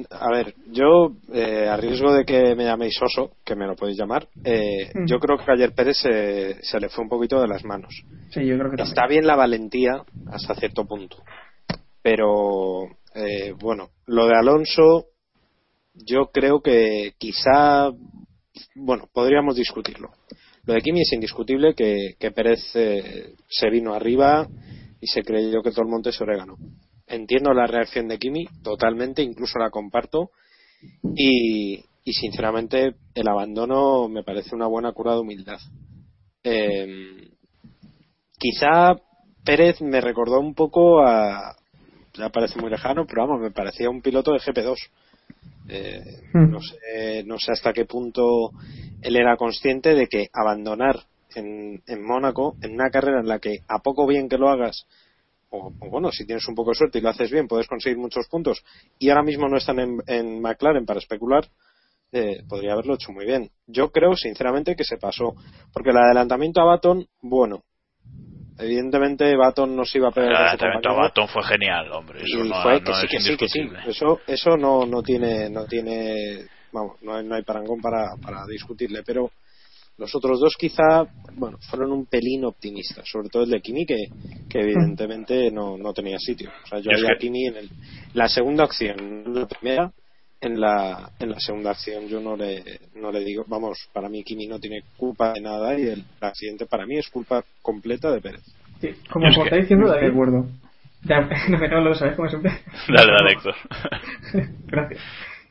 A ver, yo, eh, a riesgo de que me llaméis oso, que me lo podéis llamar, eh, Mm. yo creo que ayer Pérez se, se le fue un poquito de las manos. Sí, yo creo que también. Está bien la valentía hasta cierto punto. Pero, eh, bueno, lo de Alonso, yo creo que quizá, bueno, podríamos discutirlo. Lo de Kimi es indiscutible que, que Pérez eh, se vino arriba y se creyó que todo el monte se orégano. Entiendo la reacción de Kimi totalmente, incluso la comparto. Y, y sinceramente, el abandono me parece una buena cura de humildad. Eh, quizá Pérez me recordó un poco a. Ya parece muy lejano, pero vamos, me parecía un piloto de GP2. Eh, Hmm. no, sé, no sé hasta qué punto él era consciente de que abandonar en, en Mónaco, en una carrera en la que a poco bien que lo hagas, o, o bueno, si tienes un poco de suerte y lo haces bien, puedes conseguir muchos puntos, y ahora mismo no están en, en McLaren para especular, eh, podría haberlo hecho muy bien. Yo creo, sinceramente, que se pasó. Porque el adelantamiento a Baton, bueno, evidentemente Baton no se iba a El pegar su adelantamiento a. Baton fue genial, hombre. Eso Y no, fue no que sí, es que sí, que sí. indiscutible. Eso, eso no, no tiene, no tiene, vamos, no hay, no hay parangón para, para discutirle, pero los otros dos quizá, bueno, fueron un pelín optimistas, sobre todo el de Kimi que, que evidentemente no, no tenía sitio. O sea, yo veía a que- Kimi en el- la segunda acción, en la primera, en la, en la segunda acción yo no le, no le digo, vamos, para mí Kimi no tiene culpa de nada y el accidente para mí es culpa completa de Pérez. Sí, como, Es como que- está diciendo De David, acuerdo. ya, no me lo sabes como siempre. Dale, dale, Héctor. Gracias.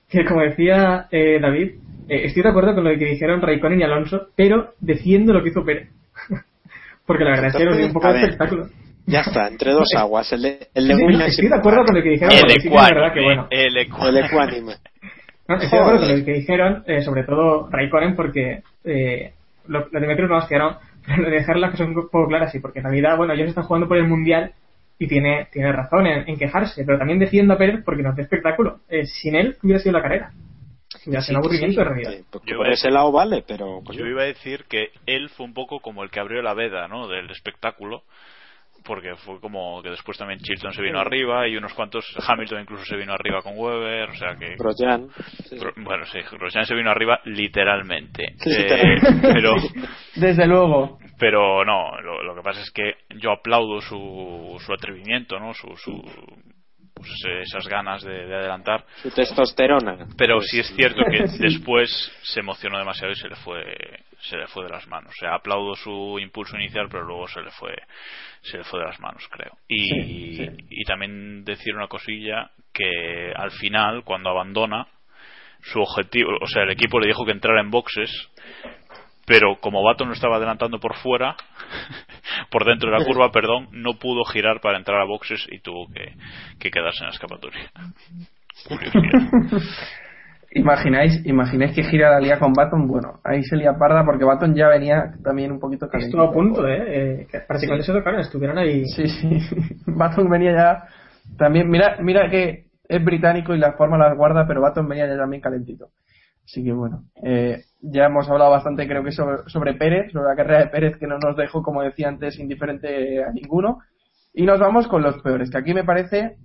Que como decía eh, David, eh, estoy de acuerdo con lo que dijeron Raikkonen y Alonso, pero defiendo lo que hizo Pérez. Porque la verdad es que nos dio un poco de espectáculo. Ya está, entre dos aguas, el de, el de Sí, estoy de acuerdo con lo que dijeron, El porque sí que es verdad que ecuánime, bueno. el ecuánime. No, estoy de acuerdo con lo que dijeron, eh, sobre todo Raikkonen, porque eh, lo, lo de Metro no vaciaron, pero lo de dejar las cosas un poco claras, sí, porque en realidad, bueno, ellos están jugando por el Mundial y tiene, tiene razón en, en quejarse, pero también defiendo a Pérez porque nos da espectáculo. Eh, sin él hubiera sido la carrera. Ya Sí, un que aburrimiento sí, en realidad. por- Yo por iba- ese lado vale, pero Yo iba a decir que él fue un poco como el que abrió la veda, ¿no? Del espectáculo. Porque fue como que después también Chilton se vino arriba y unos cuantos, Hamilton incluso se vino arriba con Weber, o sea que... Grosjean, sí, Gro- Bueno, sí, Grosjean se vino arriba literalmente. Literalmente. Eh, pero, Desde luego. pero no, lo, lo que pasa es que yo aplaudo su, su atrevimiento, ¿no? Su, su, pues esas ganas de, de adelantar. su testosterona. Pero Pues, sí es cierto que después se emocionó demasiado y se le fue se le fue de las manos. O sea, aplaudo su impulso inicial, pero luego se le fue se le fue de las manos, creo. Y, Sí, sí. y también decir una cosilla que al final, cuando abandona, su objetivo, o sea, el equipo le dijo que entrara en boxes, pero como Baton no estaba adelantando por fuera, por dentro de la curva, perdón, no pudo girar para entrar a boxes y tuvo que, que quedarse en la escapatoria. Imagináis, imagináis que gira la liga con Baton, bueno, ahí se lía parda porque Baton ya venía también un poquito caliente. Estuvo a punto, ¿eh? eh que prácticamente se tocaron, estuvieron ahí. Sí, sí. Baton venía ya también, mira, mira que es británico y la forma las guarda, pero Baton venía ya también calentito. Así que bueno, eh, ya hemos hablado bastante creo que sobre, sobre Pérez, sobre la carrera de Pérez que no nos dejó, como decía antes, indiferente a ninguno. Y nos vamos con los peores, que aquí me parece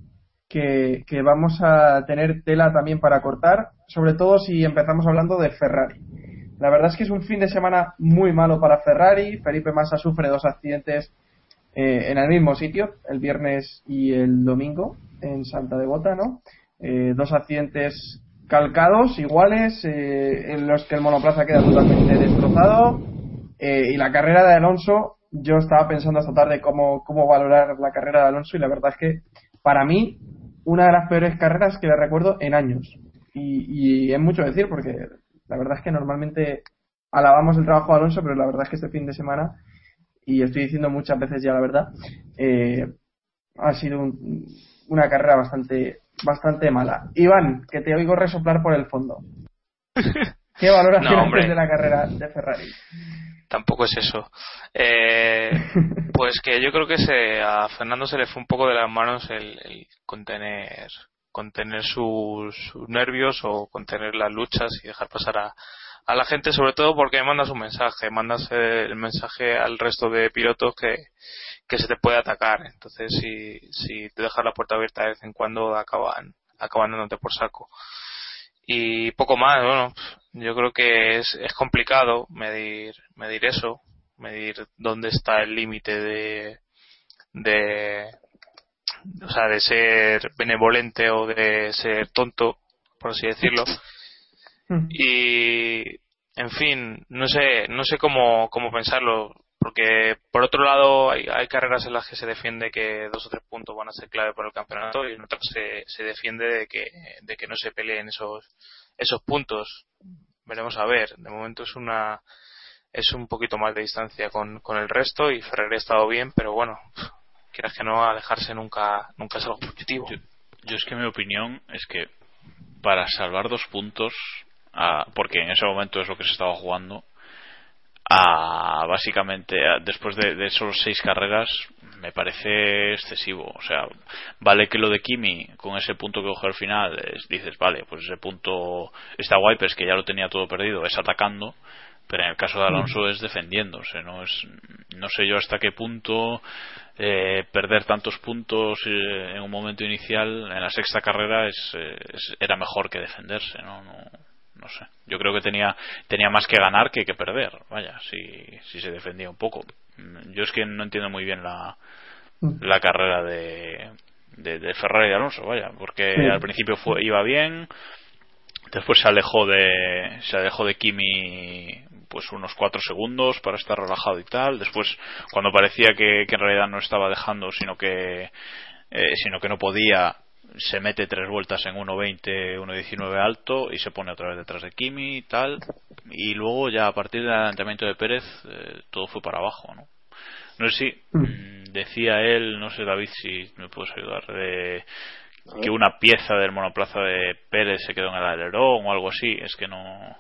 que, que vamos a tener tela también para cortar, sobre todo si empezamos hablando de Ferrari. La verdad es que es un fin de semana muy malo para Ferrari. Felipe Massa sufre dos accidentes eh, en el mismo sitio, el viernes y el domingo, en Santa Devota, ¿no? Eh, dos accidentes calcados, iguales, eh, en los que el monoplaza queda totalmente destrozado. eh, y la carrera de Alonso, yo estaba pensando esta tarde cómo, cómo valorar la carrera de Alonso y la verdad es que para mí una de las peores carreras que le recuerdo en años. Y, y es mucho decir porque la verdad es que normalmente alabamos el trabajo de Alonso, pero la verdad es que este fin de semana, y estoy diciendo muchas veces ya la verdad, eh, ha sido un- una carrera bastante bastante mala. Iván, que te oigo resoplar por el fondo. ¿Qué valoración No, de la carrera de Ferrari? Tampoco es eso. Eh, pues que yo creo que se, a Fernando se le fue un poco de las manos el, el contener contener sus, sus nervios o contener las luchas y dejar pasar a, a la gente, sobre todo porque mandas un mensaje, mandas el mensaje al resto de pilotos que, que se te puede atacar. Entonces, si, si te dejas la puerta abierta de vez en cuando, acaban, acaban dándote por saco. Y poco más, bueno, yo creo que es, es complicado medir, medir eso, medir dónde está el límite de, de, o sea, de ser benevolente o de ser tonto, por así decirlo. Y, en fin, no sé, no sé cómo, cómo pensarlo, porque por otro lado hay, carreras en las que se defiende que dos o tres puntos van a ser clave para el campeonato y en otras se, se defiende de que, de que no se peleen esos, esos puntos. Veremos a ver, de momento es una, es un poquito más de distancia con, con el resto y Ferrari ha estado bien, pero bueno, quieras que no, alejarse nunca, nunca es algo positivo. Yo es que mi opinión es que para salvar dos puntos, a- porque en ese momento es lo que se estaba jugando, a, básicamente a- después de, de esos seis carreras me parece excesivo. O sea, vale que lo de Kimi con ese punto que coge al final, es- dices, vale, pues ese punto está guay, pero es que ya lo tenía todo perdido, es atacando. Pero en el caso de Alonso es defendiéndose, no es, no sé yo hasta qué punto eh, perder tantos puntos eh, en un momento inicial en la sexta carrera es, eh, es- era mejor que defenderse, ¿no? no no sé. Yo creo que tenía tenía más que ganar que que perder. Vaya, si si se defendía un poco. Mm, Yo es que no entiendo muy bien la la carrera de de, de Ferrari y de Alonso, vaya, porque Sí. al principio fue iba bien, después se alejó de se alejó de Kimi pues unos cuatro segundos para estar relajado y tal después cuando parecía que, que en realidad no estaba dejando sino que eh, sino que no podía se mete tres vueltas en 1.20 1.19 alto y se pone otra vez detrás de Kimi y tal. Y luego ya a partir del adelantamiento de Pérez eh, todo fue para abajo no no sé si mm, decía él no sé David si me puedes ayudar de que una pieza del monoplaza de Pérez se quedó en el alerón o algo así es que no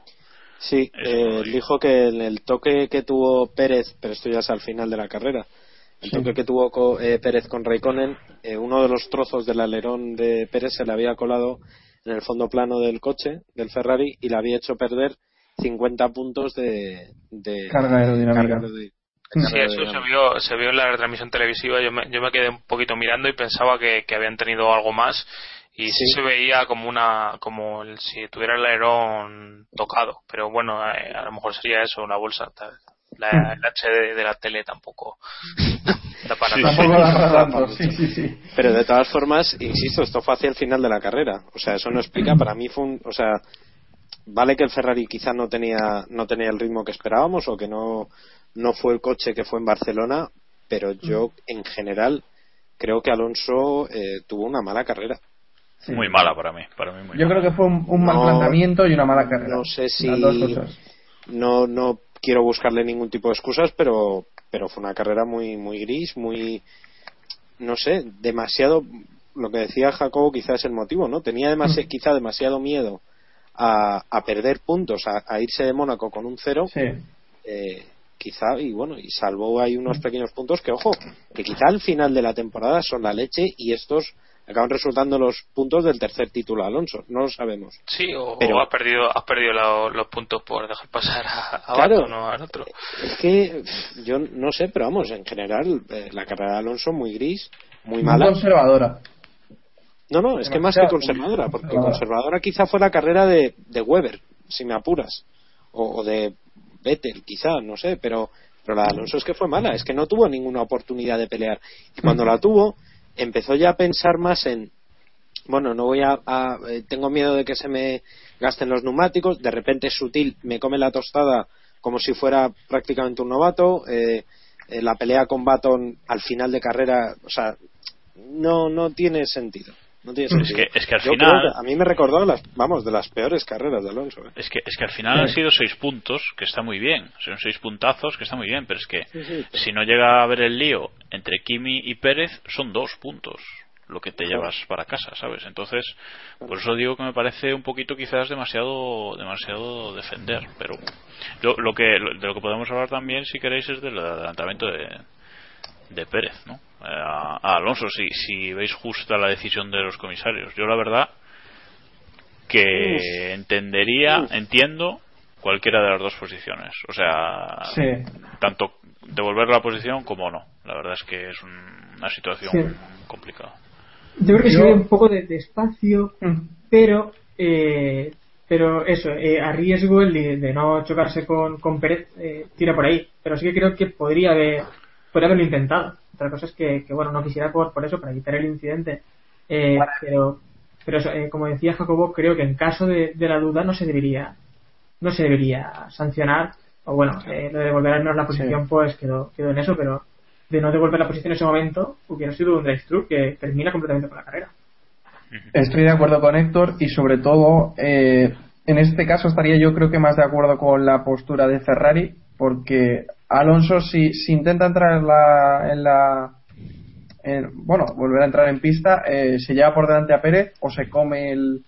Sí, eh, dijo que en el toque que tuvo Pérez, pero esto ya es al final de la carrera, el Sí. toque que tuvo co- eh, Pérez con Raikkonen, eh, uno de los trozos del alerón de Pérez se le había colado en el fondo plano del coche, del Ferrari, y le había hecho perder 50 puntos de, de Carga aerodinámica. carga Sí, eso se vio, se vio en la retransmisión televisiva. Yo me, yo me quedé un poquito mirando y pensaba que, que habían tenido algo más. Y sí, Sí. se veía como una, como el- si tuviera el alerón tocado. Pero bueno, eh, a lo mejor sería eso, una bolsa. tal. La, el HD de la tele tampoco. Tampoco sí, sí, sí. Pero de todas formas, insisto, esto fue hacia el final de la carrera. O sea, eso no explica, para mí fue un, o sea, vale que el Ferrari quizá no tenía, no tenía el ritmo que esperábamos o que no, no fue el coche que fue en Barcelona, pero yo en general creo que Alonso eh, tuvo una mala carrera. Sí. Muy mala para mí, para mí muy Yo mala. creo que fue un, un mal No- planteamiento y una mala carrera. No sé si Las dos cosas. no no quiero buscarle ningún tipo de excusas, pero pero fue una carrera muy muy gris, muy no sé, demasiado lo que decía Jacobo quizás es el motivo, ¿no? Tenía demasi- quizá demasiado miedo a, a perder puntos, a, a irse de Mónaco con un cero, Sí. eh, quizá, y bueno, y salvó ahí unos pequeños puntos que, ojo, que quizá al final de la temporada son la leche y estos acaban resultando los puntos del tercer título a Alonso, no lo sabemos. Sí, o, Pero- o has perdido, has perdido la- los puntos por dejar pasar a, a Claro. Baton al otro. Es que yo no sé, pero vamos, en general eh, la carrera de Alonso muy gris, muy Muy mala. conservadora. No, no, es que más que conservadora, porque conservadora. conservadora quizá fue la carrera de, de Weber, si me apuras, o, o de Vettel, quizá, no sé, pero, pero la de Alonso es que fue mala, es que no tuvo ninguna oportunidad de pelear. Y cuando la tuvo, empezó ya a pensar más en, bueno, no voy a, a- eh, tengo miedo de que se me gasten los neumáticos, de repente sutil me come la tostada como si fuera prácticamente un novato, eh, eh, la pelea con Baton al final de carrera, o sea, no, no tiene sentido. No tiene Es que- es que al Yo final- creo que a mí me recordó las, vamos, de las peores carreras de Alonso. ¿eh? Es que, es que al final han sido seis puntos, que está muy bien. Son seis puntazos, que está muy bien. Pero es que Sí, sí, pero- si no llega a haber el lío entre Kimi y Pérez, son dos puntos lo que te llevas para casa, ¿sabes? Entonces, por eso digo que me parece un poquito quizás demasiado demasiado defender. Pero lo, lo que de lo que podemos hablar también, si queréis, es del adelantamiento de, de Pérez, ¿no? Eh, A, a Alonso, si, si veis justa la decisión de los comisarios. Yo la verdad que entendería, entiendo cualquiera de las dos posiciones. O sea, Sí. tanto devolver la posición como no. La verdad es que es un- una situación Sí. complicada. Yo creo que Yo- se ve un poco de, de espacio, Mm. pero eh, pero eso, eh, a riesgo el de, de no chocarse con, con Pérez, eh, tira por ahí. Pero sí que creo que podría haber podría haberlo intentado. Otra cosa es que, que, bueno, no quisiera por, por eso, para evitar el incidente. Eh, pero pero eso, eh, como decía Jacobo, creo que en caso de, de la duda no se debería no se debería sancionar. O bueno, eh, lo de devolvernos la posición, pues quedó, quedó en eso, pero de no devolver la posición en ese momento hubiera sido un drive-thru que termina completamente con la carrera. Estoy de acuerdo con Héctor y sobre todo eh, en este caso estaría yo creo que más de acuerdo con la postura de Ferrari porque Alonso si, si intenta entrar en la, en la en- bueno volver a entrar en pista eh, se lleva por delante a Pérez o se come el,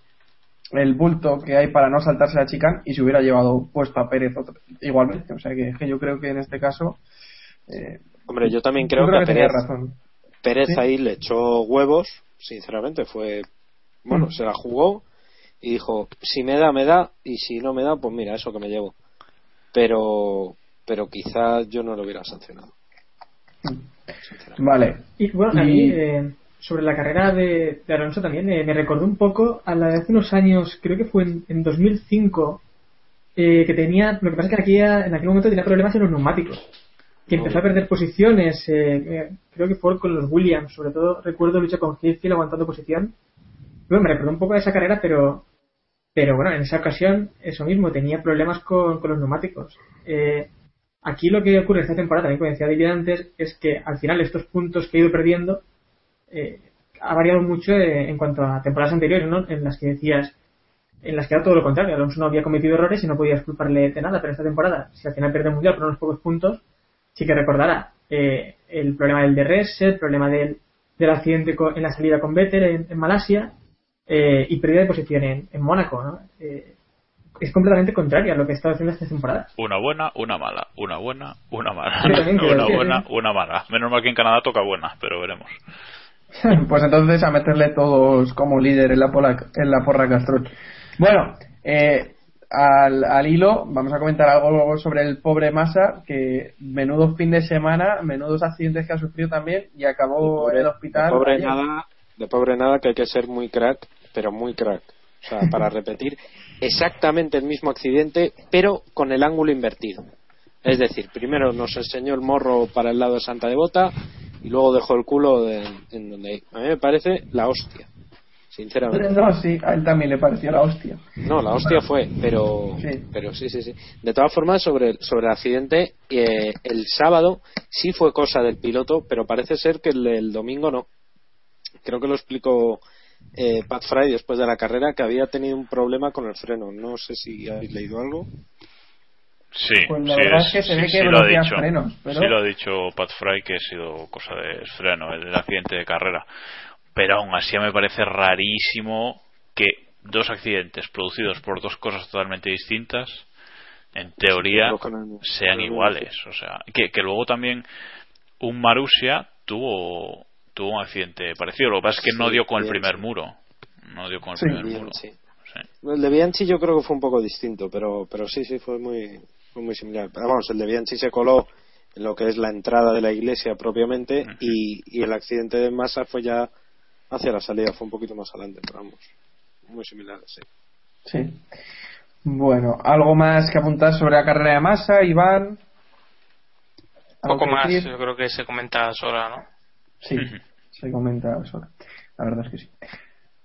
el bulto que hay para no saltarse la chicane y se hubiera llevado puesto a Pérez igualmente o sea que, que yo creo que en este caso eh, Hombre, yo también creo, yo que, a Pérez, razón Pérez Sí. ahí le echó huevos, sinceramente, fue. Bueno, Mm. se la jugó y dijo: si me da, me da, y si no me da, pues mira, eso que me llevo. Pero, pero quizá yo no lo hubiera sancionado. sinceramente. vale Y bueno, a mí, eh, sobre la carrera de, de Alonso también, eh, me recordó un poco a la de hace unos años, creo que fue en, en 2005, eh, que tenía, lo que pasa es que aquí en aquel momento tenía problemas en los neumáticos, que empezó a perder posiciones, eh, eh, creo que fue con los Williams, sobre todo recuerdo lucha con Hill aguantando posición. Bueno, me recordó un poco a esa carrera, pero pero bueno, en esa ocasión, eso mismo, tenía problemas con, con los neumáticos. Eh, aquí lo que ocurre esta temporada, también como decía David antes, es que al final estos puntos que he ido perdiendo eh, ha variado mucho eh, en cuanto a temporadas anteriores, ¿no? En las que decías, en las que era todo lo contrario, Alonso no había cometido errores y no podías culparle de nada, pero esta temporada, si al final pierde el mundial por unos pocos puntos, sí que recordará eh, el problema del DRS, el problema del, del accidente co- en la salida con Vettel en, Malasia eh, y pérdida de posición en, en Mónaco, ¿no? Eh, es completamente contrario a lo que está haciendo esta temporada. Una buena, una mala. Una buena, una mala. Una buena, ¿eh? una mala. Menos mal que en Canadá toca buena, pero veremos. pues entonces a meterle todos como líder en la, pola, en la porra Castrol. Bueno, eh, al, al, hilo, vamos a comentar algo sobre el pobre Massa, que menudo fin de semana, menudos accidentes que ha sufrido también y acabó pobre, en el hospital. De pobre, ayer. nada, de pobre nada que hay que ser muy crack, pero muy crack. O sea, para repetir exactamente el mismo accidente, pero con el ángulo invertido. Es decir, primero nos enseñó el morro para el lado de Santa Devota y luego dejó el culo de, en donde a mí me parece la hostia. Sinceramente. No, sí, a él también le pareció la hostia. No, la hostia fue, pero Sí. pero sí, sí, sí. De todas formas, sobre, el- sobre el accidente, eh, el sábado sí fue cosa del piloto, pero parece ser que el, el domingo no. Creo que lo explicó eh, Pat Fry después de la carrera, que había tenido un problema con el freno. No sé si habéis leído algo. Sí, Pues la sí, verdad es que se sí, ve que sí lo ha dicho. frenos, pero- Sí lo ha dicho Pat Fry que ha sido cosa de freno, el accidente de carrera. Pero aún así me parece rarísimo que dos accidentes producidos por dos cosas totalmente distintas, en teoría, sean iguales. O sea, que, que luego también un Marussia tuvo tuvo un accidente parecido. Lo que pasa es que no dio con el primer sí. muro. No dio con el Sí, primer muro. El de Bianchi yo creo que fue un poco distinto, pero, pero sí, sí, fue muy, fue muy similar. Pero vamos, el de Bianchi se coló en lo que es la entrada de la iglesia propiamente y, y el accidente de Massa fue ya hacia la salida, fue un poquito más adelante, pero vamos, muy similar, sí. Sí. Bueno, ¿algo más que apuntar sobre la carrera de masa, Iván? ¿Algo Poco más, decir? yo creo que se comenta sola, ¿no? Sí, se comenta sola. La verdad es que sí.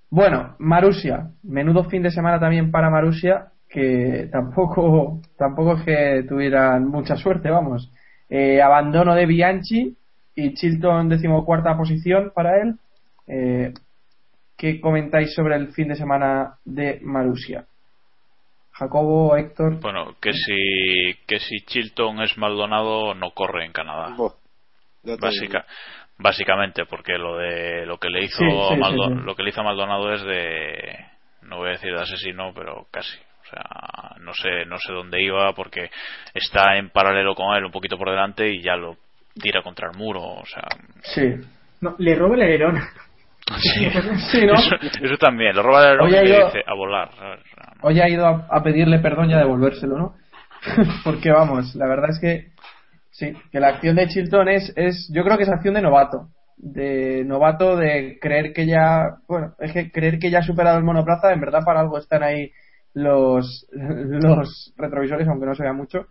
Bueno, Marusia. Menudo fin de semana también para Marusia, que tampoco, tampoco es que tuvieran mucha suerte, vamos. Eh, abandono de Bianchi y Chilton decimocuarta posición para él. Eh, ¿Qué comentáis sobre el fin de semana de Marusia? Jacobo, Héctor. Bueno, que si, que si Chilton es Maldonado, no corre en Canadá. Básica, básicamente, porque lo de lo que le hizo Sí, sí, sí, lo que le hizo a Maldonado es de no voy a decir de asesino, pero casi. O sea, no sé, no sé dónde iba porque está en paralelo con él, un poquito por delante y ya lo tira contra el muro. O sea, Sí. No, le roba el alerón. sí, Sí, ¿no? eso, eso también. Lo roba el alerón y le yo- dice a volar. Hoy ha ido a, a pedirle perdón y a devolvérselo, ¿no? Porque vamos, la verdad es que sí, que la acción de Chilton es, es, yo creo que es acción de novato. De novato de creer que ya, bueno, es que creer que ya ha superado el monoplaza, en verdad para algo están ahí los, los retrovisores, aunque no se vea mucho.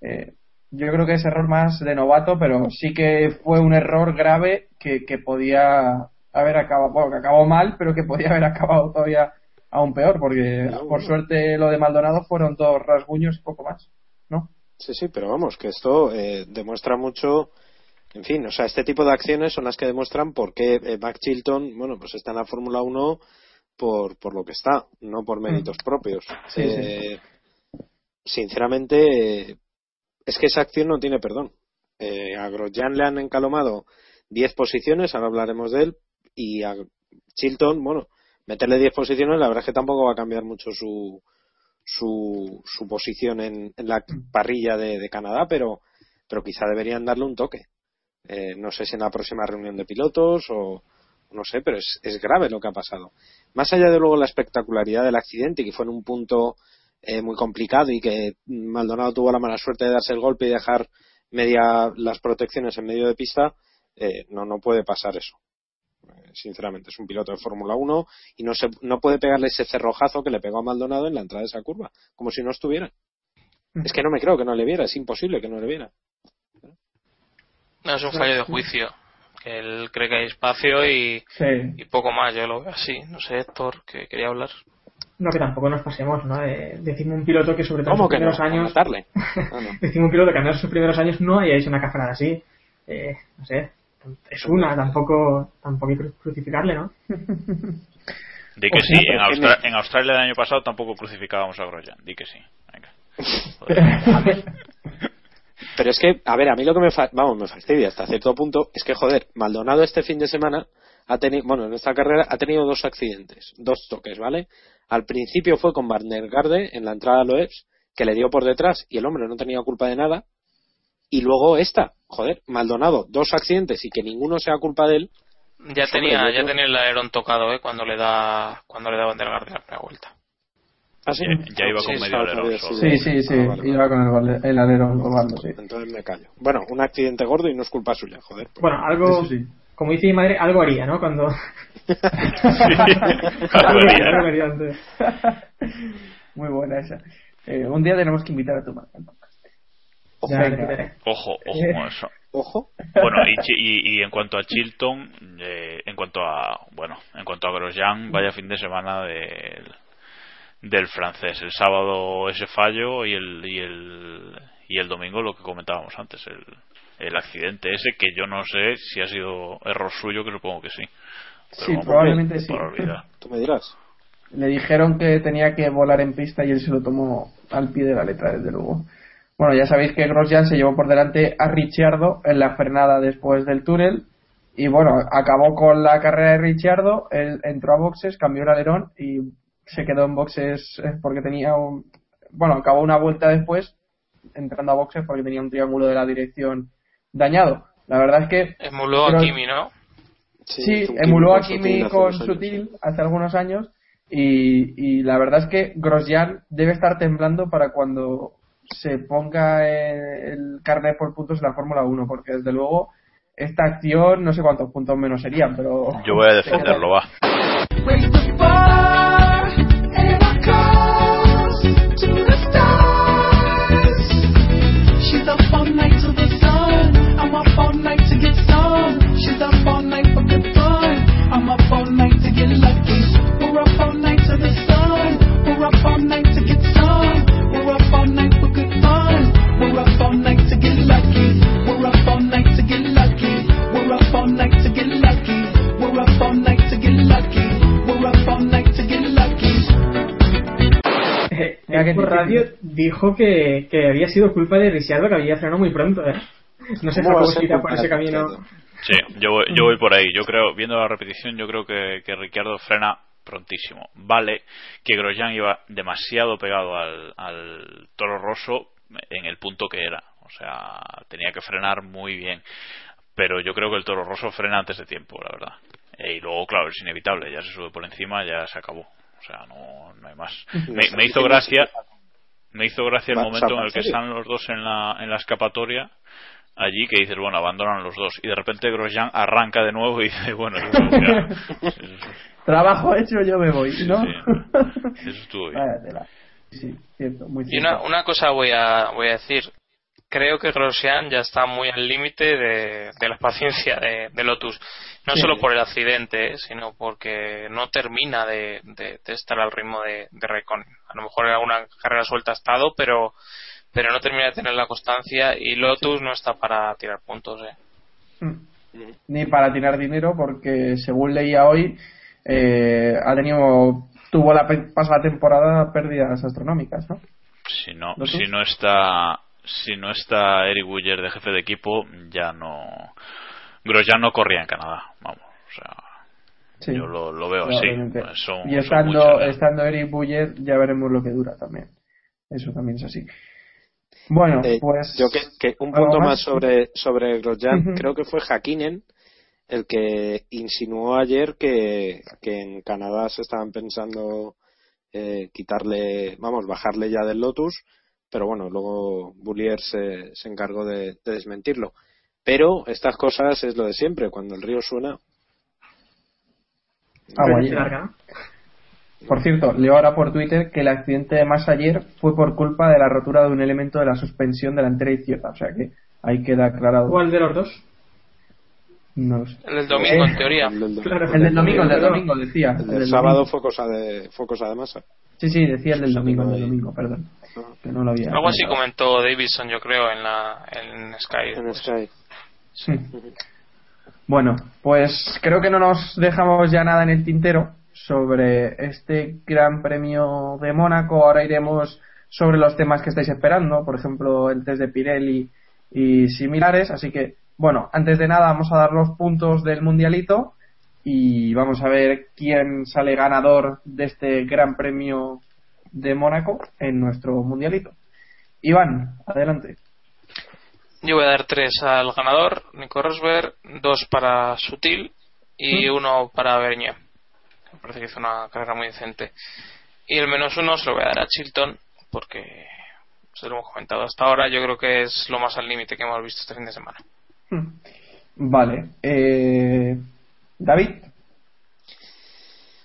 Eh, yo creo que es error más de novato, pero sí que fue un error grave que, que podía haber acabado, bueno, que acabó mal, pero que podía haber acabado todavía aún peor, porque por suerte lo de Maldonado fueron dos rasguños y poco más. Sí, sí, pero vamos, que esto eh, demuestra mucho, en fin, o sea, este tipo de acciones son las que demuestran por qué eh, Mac Chilton, bueno, pues está en la Fórmula 1 por, por lo que está, no por méritos propios. Sí, Eh, Sinceramente, eh, es que esa acción no tiene perdón. Eh, a Grosjean le han encalomado 10 posiciones, ahora hablaremos de él, y a Chilton, bueno, meterle 10 posiciones, la verdad es que tampoco va a cambiar mucho su, su, su posición en, en la parrilla de, Canadá, pero, pero quizá deberían darle un toque. Eh, no sé si en la próxima reunión de pilotos o no sé, pero es, es grave lo que ha pasado. Más allá de luego la espectacularidad del accidente, que fue en un punto eh, muy complicado y que Maldonado tuvo la mala suerte de darse el golpe y dejar media las protecciones en medio de pista, eh, no, no puede pasar eso. Eh, sinceramente, es un piloto de Fórmula 1 y no, se, no puede pegarle ese cerrojazo que le pegó a Maldonado en la entrada de esa curva, como si no estuviera. Es que no me creo que no le viera, es imposible que no le viera. No, es un fallo de juicio. Que él cree que hay espacio y, Sí. y poco más. Yo lo veo así. No sé, Héctor, que quería hablar. No, que tampoco nos pasemos, ¿no? De, decimos un piloto que sobre todo en ¿Cómo sus no? primeros años. Ah, no. decimos un piloto que al menos en sus primeros años no haya hecho una cafarada así. Eh, no sé. Es una, tampoco, tampoco hay que crucificarle, ¿no? Di que O sí, en, Austra- en Australia el año pasado tampoco crucificábamos a Grosjean. Di que sí. Venga. Pero es que, a ver, a mí lo que me, fa- vamos, me fastidia hasta cierto punto es que, joder, Maldonado este fin de semana ha tenido, bueno, en esta carrera ha tenido dos accidentes, dos toques, ¿vale? Al principio fue con Garde en la entrada a Loebs, que le dio por detrás y el hombre no tenía culpa de nada. Y luego esta, joder, Maldonado, dos accidentes y que ninguno sea culpa de él, Ya tenía, el ya tenía el alerón tocado, ¿eh? Cuando le da, cuando le daban de la primera vuelta. ¿Ah, sí? Ya- ya iba con Sí, medio alerón Sí, sí, sí, Ah, vale, iba con el, el sí. Entonces me callo. Bueno, un accidente gordo y no es culpa suya, joder. Bueno, algo, como dice mi madre, algo haría, ¿no? Cuando... algo haría. algo haría antes. Muy buena esa. Eh, un día tenemos que invitar a tu madre. Ojo, ojo con eso. Ojo. Bueno, y, Chi- y, y en cuanto a Chilton, eh, en cuanto a bueno, en cuanto a Grosjean, vaya fin de semana del, del francés. El sábado ese fallo y el y el y el domingo lo que comentábamos antes, el, el accidente ese que yo no sé si ha sido error suyo, que supongo que sí. Pero Sí, probablemente sí. Tú me dirás. Le dijeron que tenía que volar en pista y él se lo tomó al pie de la letra, desde luego. Bueno, ya sabéis que Grosjean se llevó por delante a Ricciardo en la frenada después del túnel y bueno, acabó con la carrera de Ricciardo, él entró a boxes, cambió el alerón y se quedó en boxes eh, porque tenía un... Bueno, acabó una vuelta después entrando a boxes porque tenía un triángulo de la dirección dañado. La verdad es que Emuló a Kimi, ¿no? Sí, emuló a Kimi con. Sutil hace algunos años y, y la verdad es que Grosjean debe estar temblando para cuando se ponga eh, el carnet por puntos en la Fórmula 1 porque desde luego esta acción no sé cuántos puntos menos serían pero Yo voy a defenderlo, va. Difícil. radio dijo que, que había sido culpa de Ricciardo que había frenado muy pronto, ¿eh? No sé ¿Cómo va a cómo ser se irá por culpa ese camino. Sí, yo voy, yo voy por ahí. Yo creo, viendo la repetición, yo creo que, que Ricciardo frena prontísimo. Vale que Grosjean iba demasiado pegado al, al Toro Rosso en el punto que era. O sea, tenía que frenar muy bien. Pero yo creo que el Toro Rosso frena antes de tiempo, la verdad. E- y luego, claro, es inevitable. Ya se sube por encima, ya se acabó. O sea, no, no hay más. Me, me hizo gracia, me hizo gracia el momento en el que están los dos en la, en la escapatoria allí que dices, bueno, abandonan los dos. Y de repente Grosjean arranca de nuevo y dice, bueno, eso, ya, trabajo hecho yo me voy ¿no? Sí, eso estuvo bien. Sí cierto muy Y cierto una, una cosa voy a, voy a decir. Creo que Grosjean ya está muy al límite de, de la paciencia de, de Lotus. No Sí. solo por el accidente, sino porque no termina de, de- de estar al ritmo de, de Raikkonen. A lo mejor en alguna carrera suelta ha estado, pero, pero no termina de tener la constancia y Lotus no está para tirar puntos. ¿eh? Mm. ni para tirar dinero porque según leía hoy eh, ha tenido tuvo la pe- pasada temporada pérdidas astronómicas ¿no? Si no, ¿Lotus? si no está, si no está Eric Buller de jefe de equipo, ya no, Grosjean no corría en Canadá, vamos, o sea, Sí. yo lo, lo veo así. Pues son- y son estando muchas, ¿eh? estando Eric Buller ya veremos lo que dura también eso también es así bueno Eh, pues yo que, que un ¿algo punto más más? sobre sobre Grosjean creo que fue Hakkinen el que insinuó ayer que, que en Canadá se estaban pensando eh, quitarle vamos bajarle ya del Lotus pero bueno luego Bullier se, se encargó de, de desmentirlo pero estas cosas es lo de siempre cuando el río suena ¿no? Por cierto, leo ahora por Twitter que el accidente de Massa ayer fue por culpa de la rotura de un elemento de la suspensión delantera izquierda. O sea que ahí queda aclarado. ¿Cuál de los dos? No lo sé. El del domingo, Eh, en teoría. el del, Claro. El del domingo, el del domingo, decía. el El del sábado domingo. fue cosa de fue cosa de masa Sí, sí, decía el del domingo, el del domingo, perdón. Que no lo había. Algo así comentó Davidson, yo creo, en, la, en Sky. en Sky Sí. Bueno, pues creo que no nos dejamos ya nada en el tintero sobre este Gran Premio de Mónaco. Ahora iremos sobre los temas que estáis esperando, por ejemplo, el test de Pirelli y similares. Así que, bueno, antes de nada vamos a dar los puntos del Mundialito y vamos a ver quién sale ganador de este Gran Premio de Mónaco en nuestro Mundialito. Iván, adelante. Yo voy a dar tres al ganador, Nico Rosberg, dos para Sutil y uno para Bernier. Me parece que hizo una carrera muy decente. Y el menos uno se lo voy a dar a Chilton porque se lo hemos comentado hasta ahora. Yo creo que es lo más al límite que hemos visto este fin de semana. Vale. Eh, David.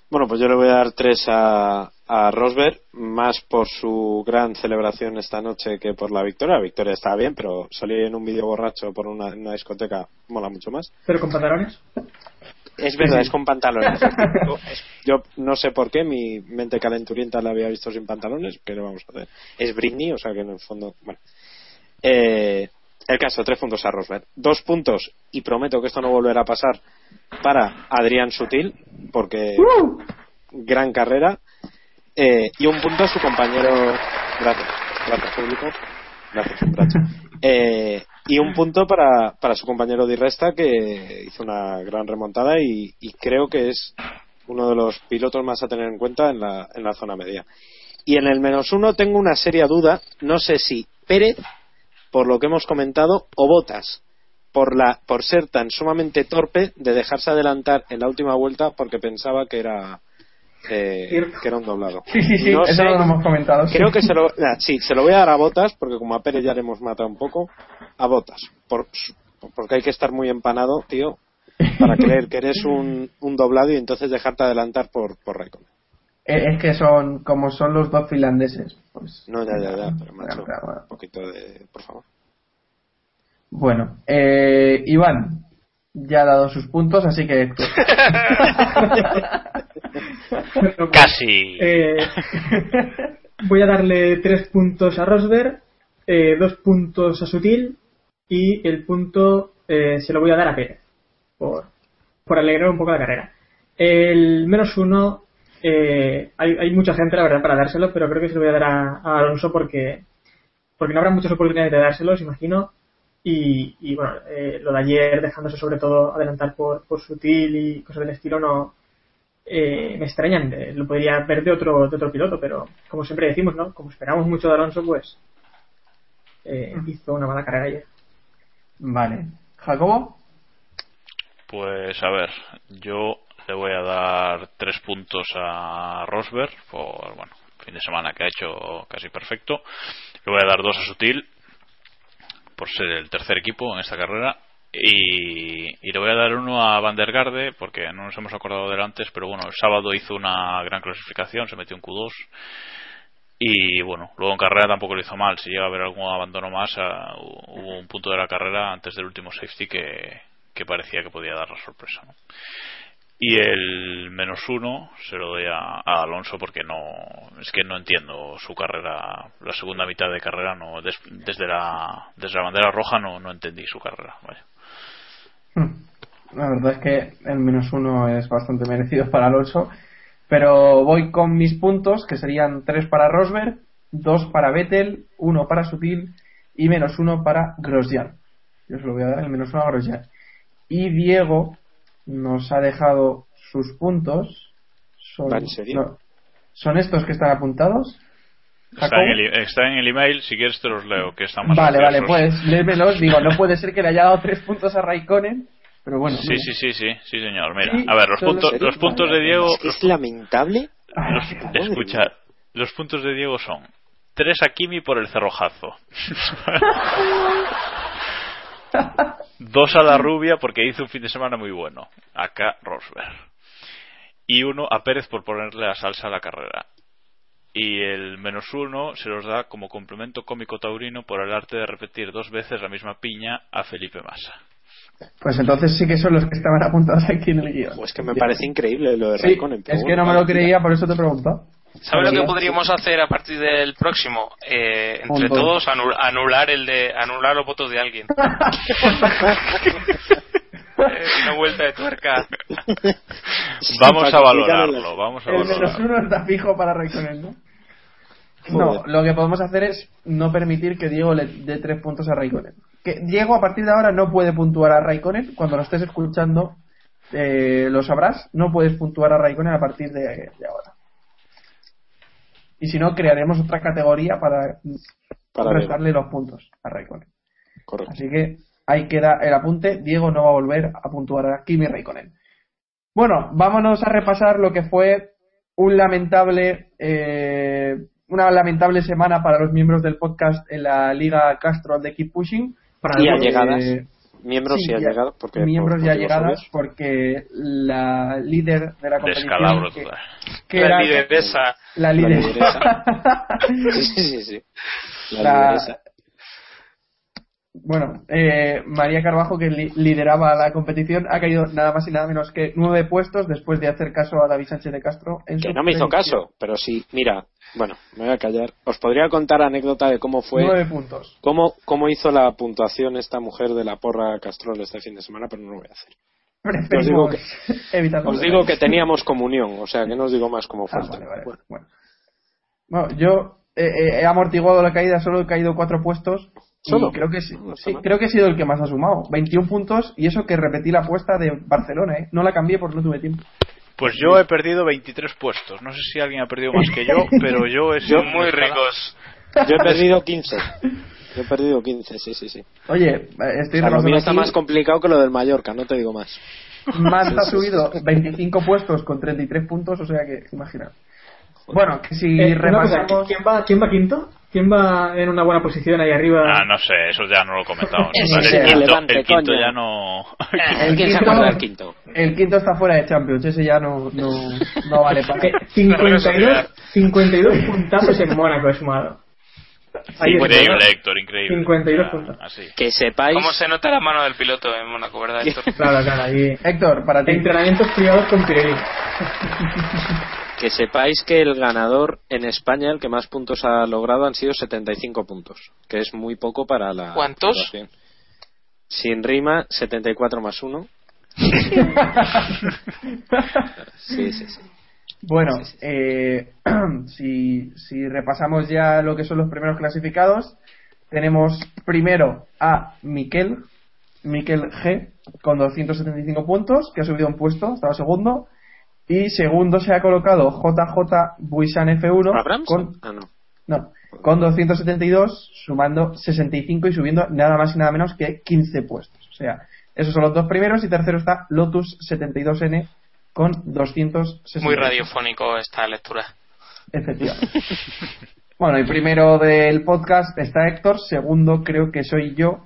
Bueno, pues yo le voy a dar tres a, a Rosberg, más por su gran celebración esta noche que por la victoria. La victoria estaba bien, pero salir en un vídeo borracho por una, discoteca mola mucho más. ¿Pero con pantalones? Es verdad, es con pantalones. Es- Yo no sé por qué mi mente calenturienta la había visto sin pantalones, pero vamos a hacer. Es Britney, o sea que en el fondo. Bueno. Eh, el caso, tres puntos a Rosberg. Dos puntos, y prometo que esto no volverá a pasar, para Adrián Sutil, porque gran carrera. Eh, y un punto a su compañero. Gracias, gracias público. Gracias, gracias. Eh, y un punto para, para su compañero Di Resta que hizo una gran remontada y, y creo que es uno de los pilotos más a tener en cuenta en la, en la zona media. Y en el menos uno tengo una seria duda, no sé si Pérez, por lo que hemos comentado, o Botas, por, la, por ser tan sumamente torpe de dejarse adelantar en la última vuelta porque pensaba que era, eh, que era un doblado. Sí, sí, sí, No eso sé, lo hemos comentado. sí. Creo que se lo, nah, sí, se lo voy a dar a Botas, porque como a Pérez ya le hemos matado un poco, a Botas. Por, porque hay que estar muy empanado, tío, para creer que eres un, un doblado y entonces dejarte adelantar por, por Raikkonen. Eh, Es que son como son los dos finlandeses. Pues, No, ya, ya, ya, pero macho, claro, claro. un poquito de. Por favor. Bueno, eh, Iván ya ha dado sus puntos, así que Casi. Eh, voy a darle tres puntos a Rosberg, eh, dos puntos a Sutil y el punto eh, se lo voy a dar a Pérez por, por alegrar un poco la carrera. El menos uno, eh, hay, hay mucha gente, la verdad, para dárselo, pero creo que se lo voy a dar a, a Alonso porque, porque no habrá muchas oportunidades de dárselos, imagino. Y, y bueno, eh, lo de ayer, dejándose sobre todo adelantar por, por Sutil y cosas del estilo, no, eh, me extrañan. eh, lo podría ver de otro, de otro piloto, pero como siempre decimos, ¿no? Como esperamos mucho de Alonso, pues eh, hizo una mala carrera ayer. Vale. ¿Jacobo? Pues a ver, yo le voy a dar tres puntos a Rosberg por, bueno, fin de semana que ha hecho casi perfecto. Le voy a dar dos a Sutil por ser el tercer equipo en esta carrera. Y, le voy a dar uno a Van der Garde porque no nos hemos acordado de él antes, pero bueno, el sábado hizo una gran clasificación, se metió en Q2 y bueno, luego en carrera tampoco lo hizo mal. Si llega a haber algún abandono más, ah, hubo un punto de la carrera antes del último safety que, que parecía que podía dar la sorpresa. ¿no? Y el menos uno se lo doy a, Alonso porque no es que no entiendo su carrera, la segunda mitad de carrera no des- desde la desde la bandera roja no, no entendí su carrera. Vaya. La verdad es que el menos uno es bastante merecido para Alonso. Pero voy con mis puntos, que serían tres para Rosberg, dos para Vettel, uno para Sutil y menos uno para Grosjean. Yo se lo voy a dar el menos uno a Grosjean. Y Diego nos ha dejado sus puntos. Son, ¿Va en serio? no, ¿Son estos que están apuntados? Está en, el, está en el email, si quieres te los leo, que están más Vale, vale, pues léemelos. Digo, no puede ser que le haya dado tres puntos a Raikkonen, pero bueno. Sí, sí, sí, sí, sí, señor. Mira, Sí, a ver, los puntos, los puntos de Diego, Es que es lamentable. los- escucha, los puntos de Diego son tres a Kimi por el cerrojazo, dos a la rubia porque hizo un fin de semana muy bueno, acá Rosberg, y uno a Pérez por ponerle la salsa a la carrera. Y el menos uno se los da como complemento cómico taurino por el arte de repetir dos veces la misma piña a Felipe Massa. Pues entonces sí que son los que estaban apuntados aquí en el guion. Pues que me parece increíble lo de Sí, Raikkonen. es que no me lo creía, por eso te he preguntado. ¿Sabes lo que Podría- podríamos hacer a partir del próximo? Eh, entre todos anul- anular el de anular los votos de alguien. Eh, Una vuelta de tuerca. Vamos a valorarlo, vamos a El menos valorarlo. uno está fijo para Raikkonen, ¿no? No, lo que podemos hacer es no permitir que Diego le dé tres puntos a Raikkonen. Que Diego a partir de ahora no puede puntuar a Raikkonen. Cuando lo estés escuchando eh, lo sabrás. No puedes puntuar a Raikkonen a partir de, de ahora. Y si no, crearemos otra categoría para, Para restarle los puntos a Raikkonen. Correcto. Así que ahí queda el apunte. Diego no va a volver a puntuar a Kimi Raikkonen. Bueno, vámonos a repasar lo que fue un lamentable, eh, una lamentable semana para los miembros del podcast en la Liga Castro de Keep Pushing. Para Y los, allegadas. eh, Miembros sí, y ya- allegados, porque miembros por ya motivos llegadas obvios. porque la líder de la competición Descalabro que, La era- lideresa. la La líder lideresa. Sí, sí, sí. La, La- lideresa. Bueno eh, María Carbajo que li- lideraba la competición ha caído nada más y nada menos que nueve puestos después de hacer caso a David Sánchez de Castro en Que su no me hizo caso, pero sí, mira, bueno, me voy a callar. Os podría contar anécdota de cómo fue, nueve puntos cómo, cómo hizo la puntuación esta mujer de la porra Castrol este fin de semana, pero no lo voy a hacer. Os digo evitarlo. Os digo que teníamos comunión, o sea, que no os digo más cómo fue. Ah, el vale, vale, Bueno, bueno. Bueno, yo eh, eh, he amortiguado la caída, solo he caído cuatro puestos. Creo que sí, creo que he sido el que más ha sumado. 21 puntos y eso que repetí la apuesta de Barcelona, ¿eh? No la cambié porque no tuve tiempo. Pues yo he perdido 23 puestos. No sé si alguien ha perdido más que yo, pero yo he sido Muy ricos. Yo he perdido 15. Yo he perdido 15, sí, sí, sí. Oye, estoy O sea, lo repasando mío está más complicado que lo del Mallorca, no te digo más. Mazda ha subido 25 puestos con 33 puntos, o sea que, imagina. Bueno, que si Eh, cosa, repasamos. ¿quién, va, ¿Quién va quinto? ¿Quién va en una buena posición ahí arriba? Ah, no sé, eso ya no lo comentamos. El, es el quinto, el quinto ya no. El ¿Quién se quinto- acuerda del quinto? El quinto está fuera de Champions, ese ya no, no, no vale para. Eh, 52, 52 puntazos en Mónaco he sumado. Ahí está. increíble, Héctor, increíble. 52 Ah, puntos. Así. Que sepáis ¿Cómo se nota la mano del piloto en Mónaco, verdad, Héctor? Claro, claro, ahí. Héctor, para ti. Entrenamientos privados con Pirelli. que sepáis que el ganador en España, el que más puntos ha logrado, han sido 75 puntos, que es muy poco para la. ¿Cuántos? Sin rima, 74 más 1. Sí, sí, sí. Bueno, eh, si, si repasamos ya lo que son los primeros clasificados, tenemos primero a Miquel, Miquel G, con 275 puntos, que ha subido un puesto, estaba segundo. Y segundo se ha colocado JJ Buisan F1 ¿Abrams? con, Ah, no. no, con 272, sumando 65 y subiendo nada más y nada menos que 15 puestos. O sea, esos son los dos primeros y tercero está Lotus 72N con 260. Muy radiofónico esta lectura. Efectivamente. bueno, y primero del podcast está Héctor, segundo creo que soy yo.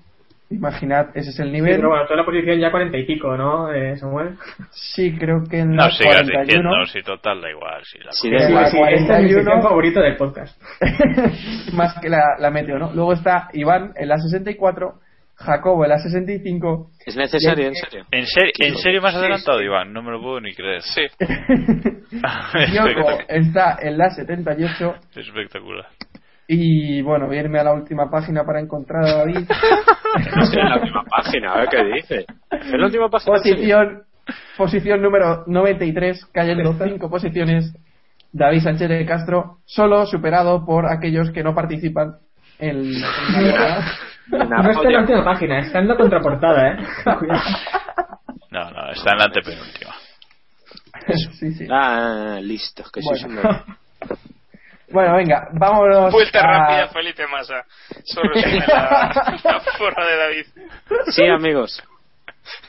Imaginad, ese es el Sí, nivel. pero bueno, toda la posición ya 40 y pico, ¿no, eh, Samuel? Sí, creo que en No la sigas 41. diciendo, si total da igual. Si la Sí, en igual. la Sí, esta es mi 41 sección favorita del podcast. más que la, la meteo, ¿no? Luego está Iván en la 64, Jacobo en la 65, ¿Es necesario, en serio? ¿En, serio ¿En serio más Sí, adelantado, Iván? No me lo puedo ni creer. Sí. Yoko está en la 78 Espectacular. Y bueno, voy a irme a la última página para encontrar a David. Estoy en la última página, a ver qué dice. En la última página. Posición, posición número 93, cayendo 5 posiciones. David Sánchez de Castro, solo superado por aquellos que no participan en, la No está en la última página, está en la contraportada, ¿eh? No, no, está en la antepenúltima. sí, sí. Ah, listo, que sois un Bueno. Venga, vámonos. Vuelta a- rápida, Felipe Massa. La, la de David. Sí, amigos.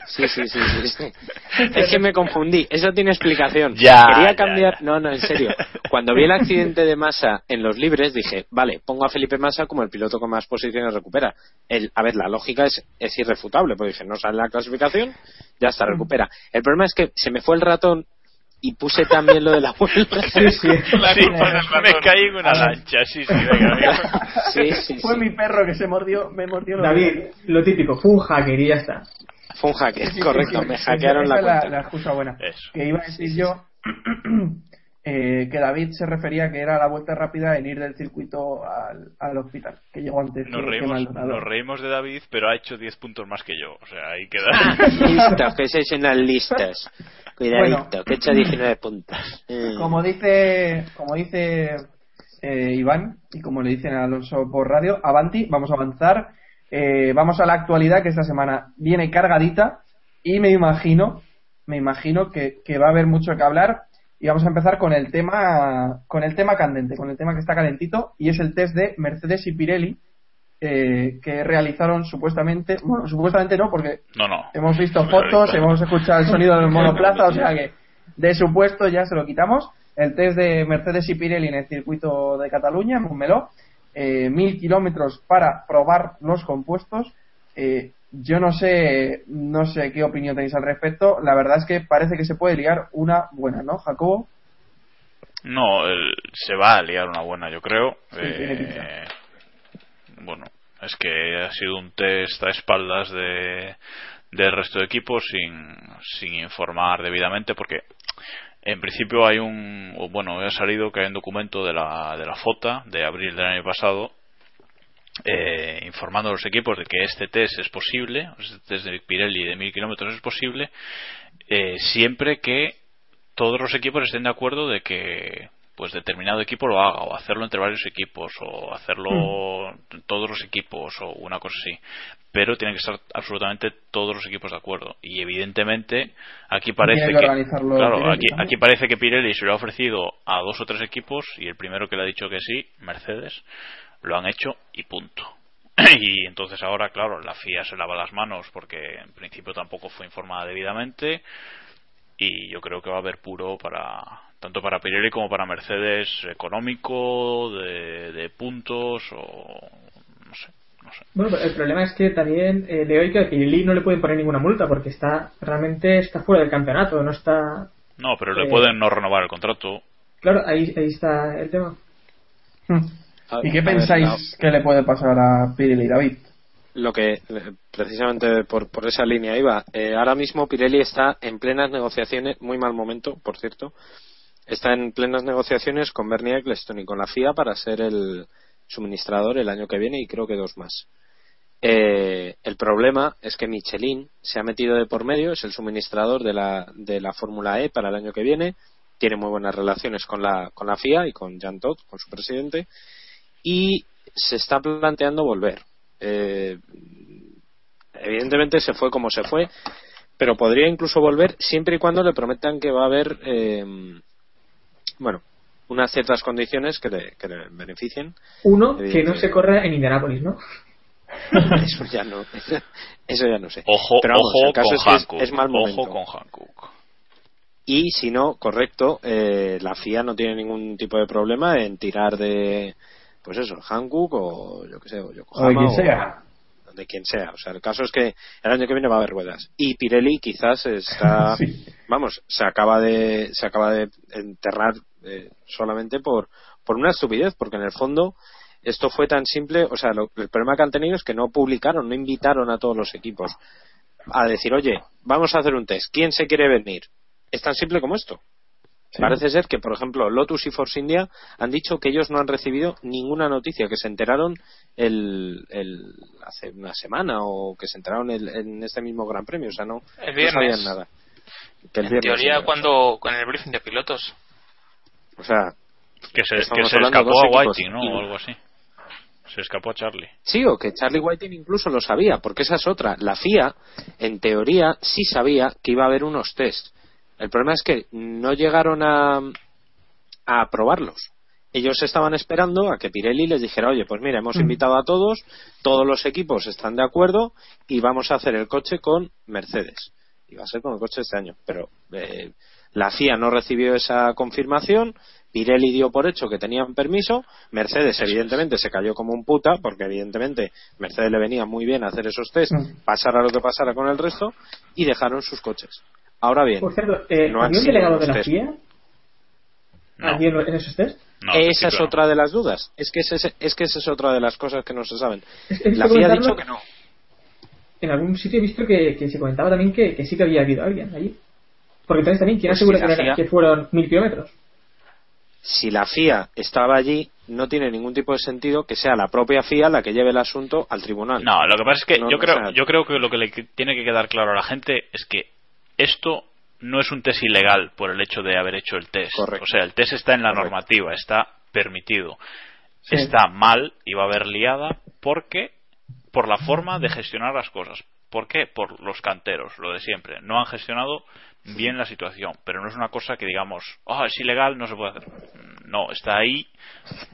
Sí, sí, sí, sí. Es que me confundí. Eso tiene explicación. Ya, Quería ya, cambiar. ya. No, no, en serio. Cuando vi el accidente de Massa en los libres, dije, vale, pongo a Felipe Massa como el piloto con más posiciones recupera. El, a ver, la lógica es, es irrefutable, porque dije, no sale la clasificación, ya está, recupera. El problema es que se me fue el ratón y puse también lo de la vuelta. Sí, sí. La Sí, me caí en una lancha, sí, sí, venga, venga. Sí, sí, Fue sí. mi perro que se mordió, me mordió. David, lo típico, fue un hacker y ya está. Fue un hacker, Sí, sí, correcto, sí, me sí, hackearon la es la, cuenta. la excusa buena. Eso. Que iba a decir yo eh, que David se refería que era la vuelta rápida en ir del circuito al, al hospital, que llegó antes Nos que- que reímos, Maldonado. nos reímos de David, pero ha hecho 10 puntos más que yo. O sea, ahí queda. Listos, que sois unas listas. Cuidadito, Bueno. que he hecho 19 puntos. Como dice, como dice eh, Iván y como le dicen a Alonso por radio, Avanti, vamos a avanzar. Eh, vamos a la actualidad que esta semana viene cargadita y me imagino, me imagino que, que va a haber mucho que hablar y vamos a empezar con el tema, con el tema candente, con el tema que está calentito y es el test de Mercedes y Pirelli eh, que realizaron supuestamente, bueno, supuestamente no, porque No, no. hemos visto No, fotos, hemos escuchado el sonido del monoplaza, o sea que de supuesto ya se lo quitamos. El test de Mercedes y Pirelli en el circuito de Cataluña, en Montmeló, eh, mil kilómetros para probar los compuestos. Eh, yo no sé, no sé qué opinión tenéis al respecto. La verdad es que parece que se puede liar una buena, ¿no, Jacobo? No, el- se va a liar una buena, yo creo. Sí, tiene pinta. Bueno, es que ha sido un test a espaldas de del resto de equipos sin, sin informar debidamente porque en principio hay un bueno ha salido que hay un documento de la de la FOTA de abril del año pasado eh, informando a los equipos de que este test es posible, este test de Pirelli de mil kilómetros es posible, eh, siempre que todos los equipos estén de acuerdo de que pues determinado equipo lo haga o hacerlo entre varios equipos o hacerlo todos los equipos o una cosa así. Pero tienen que estar absolutamente todos los equipos de acuerdo. Y evidentemente aquí parece que claro aquí parece que Pirelli se lo ha ofrecido a dos o tres equipos y el primero que le ha dicho que sí Mercedes lo han hecho y punto. Y entonces ahora claro la FIA se lava las manos porque en principio tampoco fue informada debidamente y yo creo que va a haber puro para tanto para Pirelli como para Mercedes económico de, de puntos o no sé Bueno, pero el problema es que también eh, de hoy que a Pirelli no le pueden poner ninguna multa porque está realmente está fuera del campeonato, no está. no pero le Eh, pueden no renovar el contrato Claro, ahí, ahí está el tema. ¿Y qué A ver, pensáis que le puede pasar a Pirelli, David? Lo que eh, precisamente por, por esa línea iba. Eh, ahora mismo Pirelli está en plenas negociaciones, muy mal momento, por cierto. Está en plenas negociaciones con Bernie Eccleston y con la FIA para ser el suministrador el año que viene y creo que dos más. Eh, el problema es que Michelin se ha metido de por medio, es el suministrador de la, de la Fórmula E para el año que viene, tiene muy buenas relaciones con la, con la FIA y con Jean Todt, con su presidente, y se está planteando volver. Eh, evidentemente se fue como se fue, pero podría incluso volver siempre y cuando le prometan que va a haber, eh, bueno, unas ciertas condiciones que le, que le beneficien. Uno, que no se corra en Indianápolis, ¿no? Eso ya no, eso ya no sé. ojo Pero vamos, ojo el caso con es que es- Hankook es mal momento. ojo con Hankook Y si no, correcto, eh, la FIA no tiene ningún tipo de problema en tirar de, pues eso, Hankook o yo que sé, o Yokohama O de quien sea. de quien sea. O sea, el caso es que el año que viene va a haber ruedas. Y Pirelli quizás está, Sí. vamos, se acaba de, se acaba de enterrar eh, solamente por, por una estupidez, porque en el fondo esto fue tan simple, o sea, lo- el problema que han tenido es que no publicaron, no invitaron a todos los equipos a decir, oye, vamos a hacer un test, ¿quién se quiere venir? Es tan simple como esto. Parece ser que, por ejemplo, Lotus y Force India han dicho que ellos no han recibido ninguna noticia, que se enteraron el, el- hace una semana o que se enteraron el- en este mismo Gran Premio, o sea, no, El no viernes. sabían nada. Que el En viernes, teoría, sí, cuando con el briefing de pilotos. O sea, que se, que escapó a. Whiting no o algo así se escapó a Charlie Sí, o que Charlie Whiting incluso lo sabía, porque esa es otra. La FIA, en teoría, sí sabía que iba a haber unos test. El problema es que no llegaron a, a aprobarlos. Ellos estaban esperando a que Pirelli les dijera, oye, pues mira, hemos invitado a todos, todos los equipos están de acuerdo y vamos a hacer el coche con Mercedes. Y va a ser con el coche este año. Pero eh, la FIA no recibió esa confirmación, Pirelli dio por hecho que tenían permiso, Mercedes evidentemente se cayó como un puta, porque evidentemente Mercedes le venía muy bien hacer esos test, pasara lo que pasara con el resto, y dejaron sus coches. Ahora bien, Por cierto, eh, no han ¿había un sido delegado de la test. FIA? ¿Allí en, esos test? esa es otra de las dudas. Es que, ese- es que esa es otra de las cosas que no se saben. La FIA ha dicho que no. En algún sitio he visto que, que se comentaba también que, que sí que había habido alguien allí. Porque entonces también, ¿quién Pues asegura si la que, era- FIA que fueron mil kilómetros? Si la FIA estaba allí, no tiene ningún tipo de sentido que sea la propia FIA la que lleve el asunto al tribunal. No, lo que pasa es que No, yo no, creo o sea, yo creo que lo que le tiene que quedar claro a la gente es que esto no es un test ilegal por el hecho de haber hecho el test. O sea, el test está en la normativa, está permitido. Sí. Está mal y va a haber liada porque por la forma de gestionar las cosas. ¿Por qué? Por los canteros, lo de siempre. No han gestionado bien la situación, pero no es una cosa que digamos, "Ah, es ilegal, no se puede hacer. No, está ahí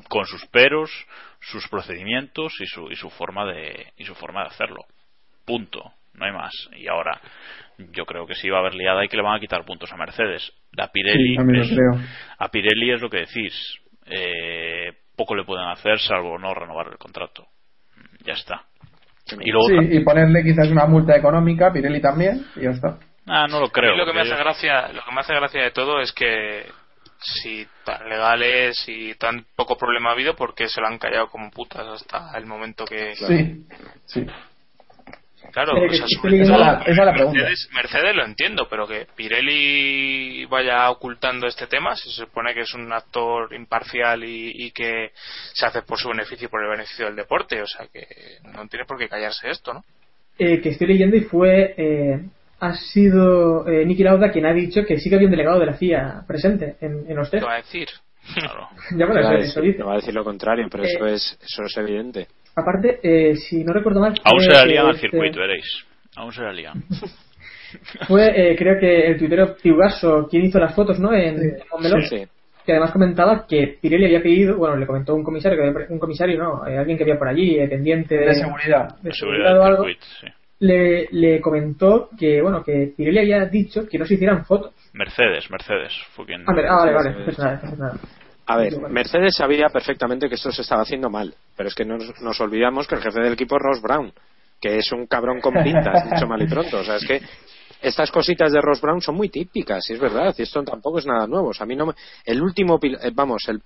con sus peros, sus procedimientos y su, y su forma de y su forma de hacerlo. Punto. No hay más. Y ahora yo creo que sí va a haber liada y que le van a quitar puntos a Mercedes. A Pirelli, Sí, es, creo. a Pirelli es lo que decís. Eh, poco le pueden hacer salvo no renovar el contrato. Ya está. Y luego Sí, y ponerle quizás una multa económica, Pirelli también, y ya está. Ah, no lo creo. A mí lo que me hace gracia, lo que me hace gracia de todo es que si tan legales y tan poco problema ha habido, porque se lo han callado como putas hasta el momento que. Sí, sí. Claro, o sea, estoy sobre leyendo todo, la- esa es la pregunta. Mercedes, Mercedes lo entiendo, pero que Pirelli vaya ocultando este tema, si se supone que es un actor imparcial y, y que se hace por su beneficio y por el beneficio del deporte, o sea que no tiene por qué callarse esto, ¿no? Eh, que estoy leyendo y fue. eh, ha sido eh, Niki Lauda quien ha dicho que sí que había un delegado de la CIA presente en, en los ¿Qué test. va a decir? Ya, bueno, No va decir- va a decir lo contrario, pero Eh, eso es eso es evidente. Aparte, eh, si no recuerdo mal. Aún se la lían al este- circuito, veréis. Aún se la lían. Fue, eh, creo que el tuitero Piugaso quien hizo las fotos, ¿no? En, en Montmeló. Sí. Que además comentaba que Pirelli había pedido, bueno, le comentó un comisario, que había- un comisario, ¿no? Eh, alguien que había por allí, eh, pendiente de, De seguridad. de Seguridad seguridad o algo, circuito, sí. Le, le comentó que, bueno, que Pirelli había dicho que no se hicieran fotos. Mercedes, Mercedes fue quien. Ah, ah, vale, vale, sí, pues sí. nada, pues nada. A ver. Mercedes sabía perfectamente que esto se estaba haciendo mal, pero es que nos, nos olvidamos que el jefe del equipo es Ross Brown, que es un cabrón con pintas, dicho mal y pronto. O sea, es que estas cositas de Ross Brown son muy típicas, y es verdad, y esto tampoco es nada nuevo. O sea, a mí no me- el último, eh, vamos, el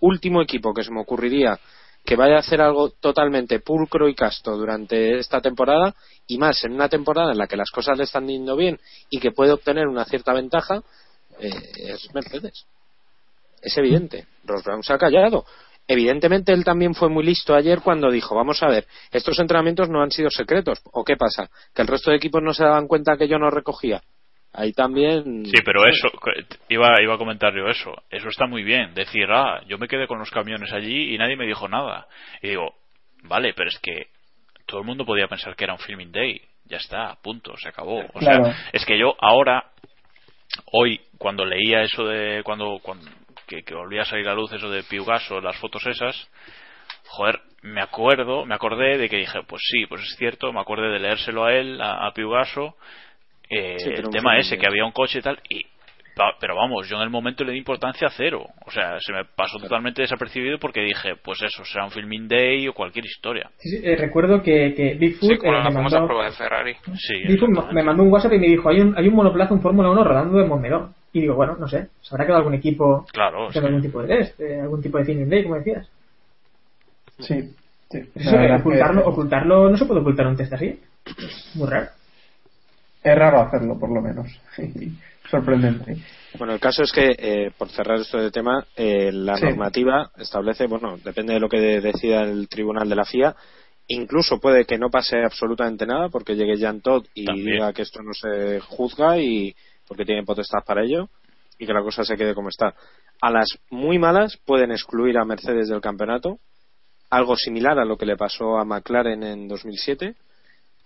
último equipo que se me ocurriría que vaya a hacer algo totalmente pulcro y casto durante esta temporada, y más en una temporada en la que las cosas le están yendo bien y que puede obtener una cierta ventaja, eh, es Mercedes. Es evidente. Ross Brown se ha callado. Evidentemente él también fue muy listo ayer cuando dijo, vamos a ver, estos entrenamientos no han sido secretos. ¿O qué pasa? ¿Que el resto de equipos no se daban cuenta que yo no recogía? Ahí también... Sí, pero eso, iba, iba a comentar yo eso. Eso está muy bien. Decir, ah, yo me quedé con los camiones allí y nadie me dijo nada. Y digo, vale, pero es que todo el mundo podía pensar que era un filming day. Ya está, punto, se acabó. O Claro. sea, es que yo ahora, hoy, cuando leía eso de, cuando, cuando que, que volvía a salir a luz eso de Piugaso, las fotos esas, joder, me acuerdo, me acordé de que dije, pues sí, pues es cierto, me acordé de leérselo a él, a, a Piugaso, eh, Sí, el tema ese, que había un coche y tal, y pero vamos, yo en el momento le di importancia cero. O sea, se me pasó totalmente desapercibido porque dije, pues eso, será un filming day o cualquier historia. Sí, sí, eh, recuerdo que, que Bigfoot, Sí, eh, me, famosa mandó, prueba de Ferrari. Sí, Bigfoot me- me mandó un WhatsApp y me dijo, hay un, hay un monoplaza, un Fórmula 1 rodando en Montmeló. Y digo, bueno, no sé, ¿se habrá quedado algún equipo Claro, haciendo algún tipo de test? eh, algún tipo de filming day, como decías? Sí, sí. Eso, eh, ocultarlo, que ocultarlo, no se puede ocultar un test así. Muy raro. Es raro hacerlo, por lo menos. Sorprendente. Bueno, el caso es que, eh, por cerrar esto de tema, eh, la Sí. normativa establece, bueno, depende de lo que de- decida el tribunal de la FIA, incluso puede que no pase absolutamente nada porque llegue Jan Todd y También. diga que esto no se juzga y porque tiene potestad para ello y que la cosa se quede como está. A las muy malas pueden excluir a Mercedes del campeonato, algo similar a lo que le pasó a McLaren en 2007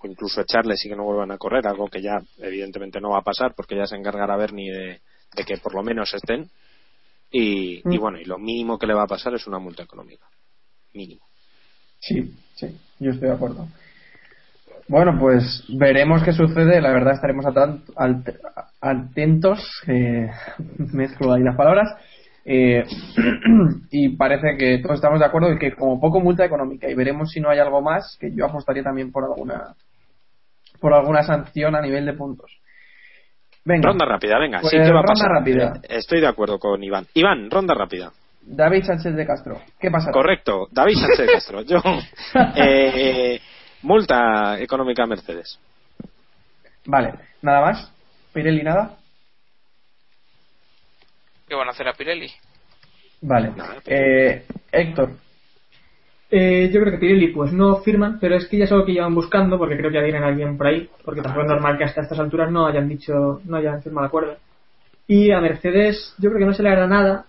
o incluso echarles y que no vuelvan a correr, algo que ya evidentemente no va a pasar porque ya se encargará Bernie de, de que por lo menos estén. Y, y Mm. bueno, y lo mínimo que le va a pasar es una multa económica. Mínimo. Sí, sí, yo estoy de acuerdo. Bueno, pues veremos qué sucede. La verdad estaremos atentos. eh, mezclo ahí las palabras. eh, y parece que todos estamos de acuerdo y que como poco multa económica. Y veremos si no hay algo más, que yo apostaría también por alguna por alguna sanción a nivel de puntos. Venga. Ronda rápida, venga. Pues sí, ¿qué va a ronda pasar? rápida. Eh, Estoy de acuerdo con Iván. Iván, ronda rápida. David Sánchez de Castro. ¿Qué pasa? Correcto, David Sánchez de Castro. Yo, eh, multa económica a Mercedes. Vale, nada más. Pirelli, nada. ¿Qué van a hacer a Pirelli? Vale. Eh, Héctor. Eh, yo creo que Pirelli pues no firman, pero es que ya es algo que llevan buscando, porque creo que ya tienen a alguien por ahí, porque tampoco es normal que hasta estas alturas no hayan dicho, no hayan firmado acuerdo. Y a Mercedes yo creo que no se le hará nada,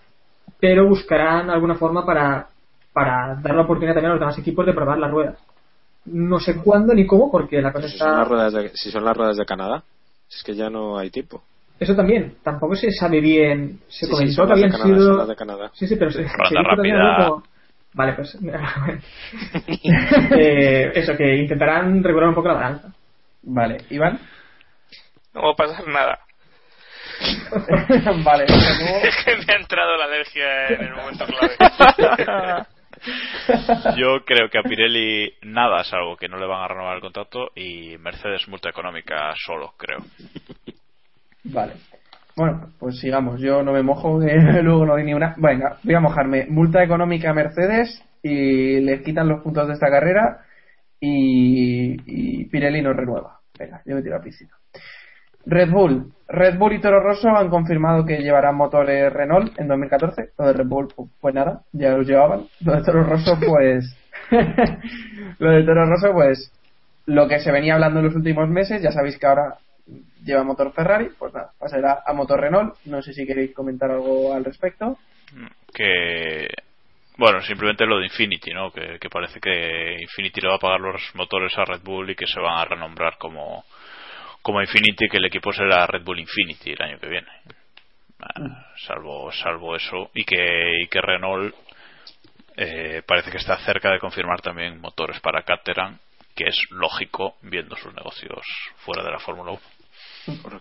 pero buscarán alguna forma para, para dar la oportunidad también a los demás equipos de probar las ruedas. No sé cuándo ni cómo, porque la cosa Si son, las está... ruedas de, si son las ruedas de Canadá, es que ya no hay tiempo. Eso también, tampoco se sabe bien, se Sí, sí, comentó son que habían Canadá, son sido... las de Canadá. Sí, sí, pero se, se dijo también algo como- Vale, pues. eh, eso, que intentarán regular un poco la balanza. Vale, Iván. No va a pasar nada. vale, Es que me ha entrado la alergia en el momento clave. Yo creo que a Pirelli nada, salvo que no le van a renovar el contrato y Mercedes multa económica solo, creo. Vale. Bueno, pues sigamos. Yo no me mojo, que luego no hay ni una. Venga, voy a mojarme. Multa económica a Mercedes y les quitan los puntos de esta carrera y, y Pirelli no renueva. Venga, yo me tiro a piscina. Red Bull. Red Bull y Toro Rosso han confirmado que llevarán motores Renault en 2014. Lo de Red Bull, pues, pues nada, ya los llevaban. Lo de Toro Rosso, pues. lo de Toro Rosso, pues. Lo que se venía hablando en los últimos meses, ya sabéis que ahora lleva motor Ferrari, pues nada, pasará a motor Renault. No sé si queréis comentar algo al respecto. Que. Bueno, simplemente lo de Infinity, ¿no? Que, que parece que Infinity le va a pagar los motores a Red Bull y que se van a renombrar como, como Infinity, que el equipo será Red Bull Infinity el año que viene. Ah, salvo, salvo eso. Y que, y que Renault eh, parece que está cerca de confirmar también motores para Caterham, que es lógico viendo sus negocios fuera de la Fórmula 1.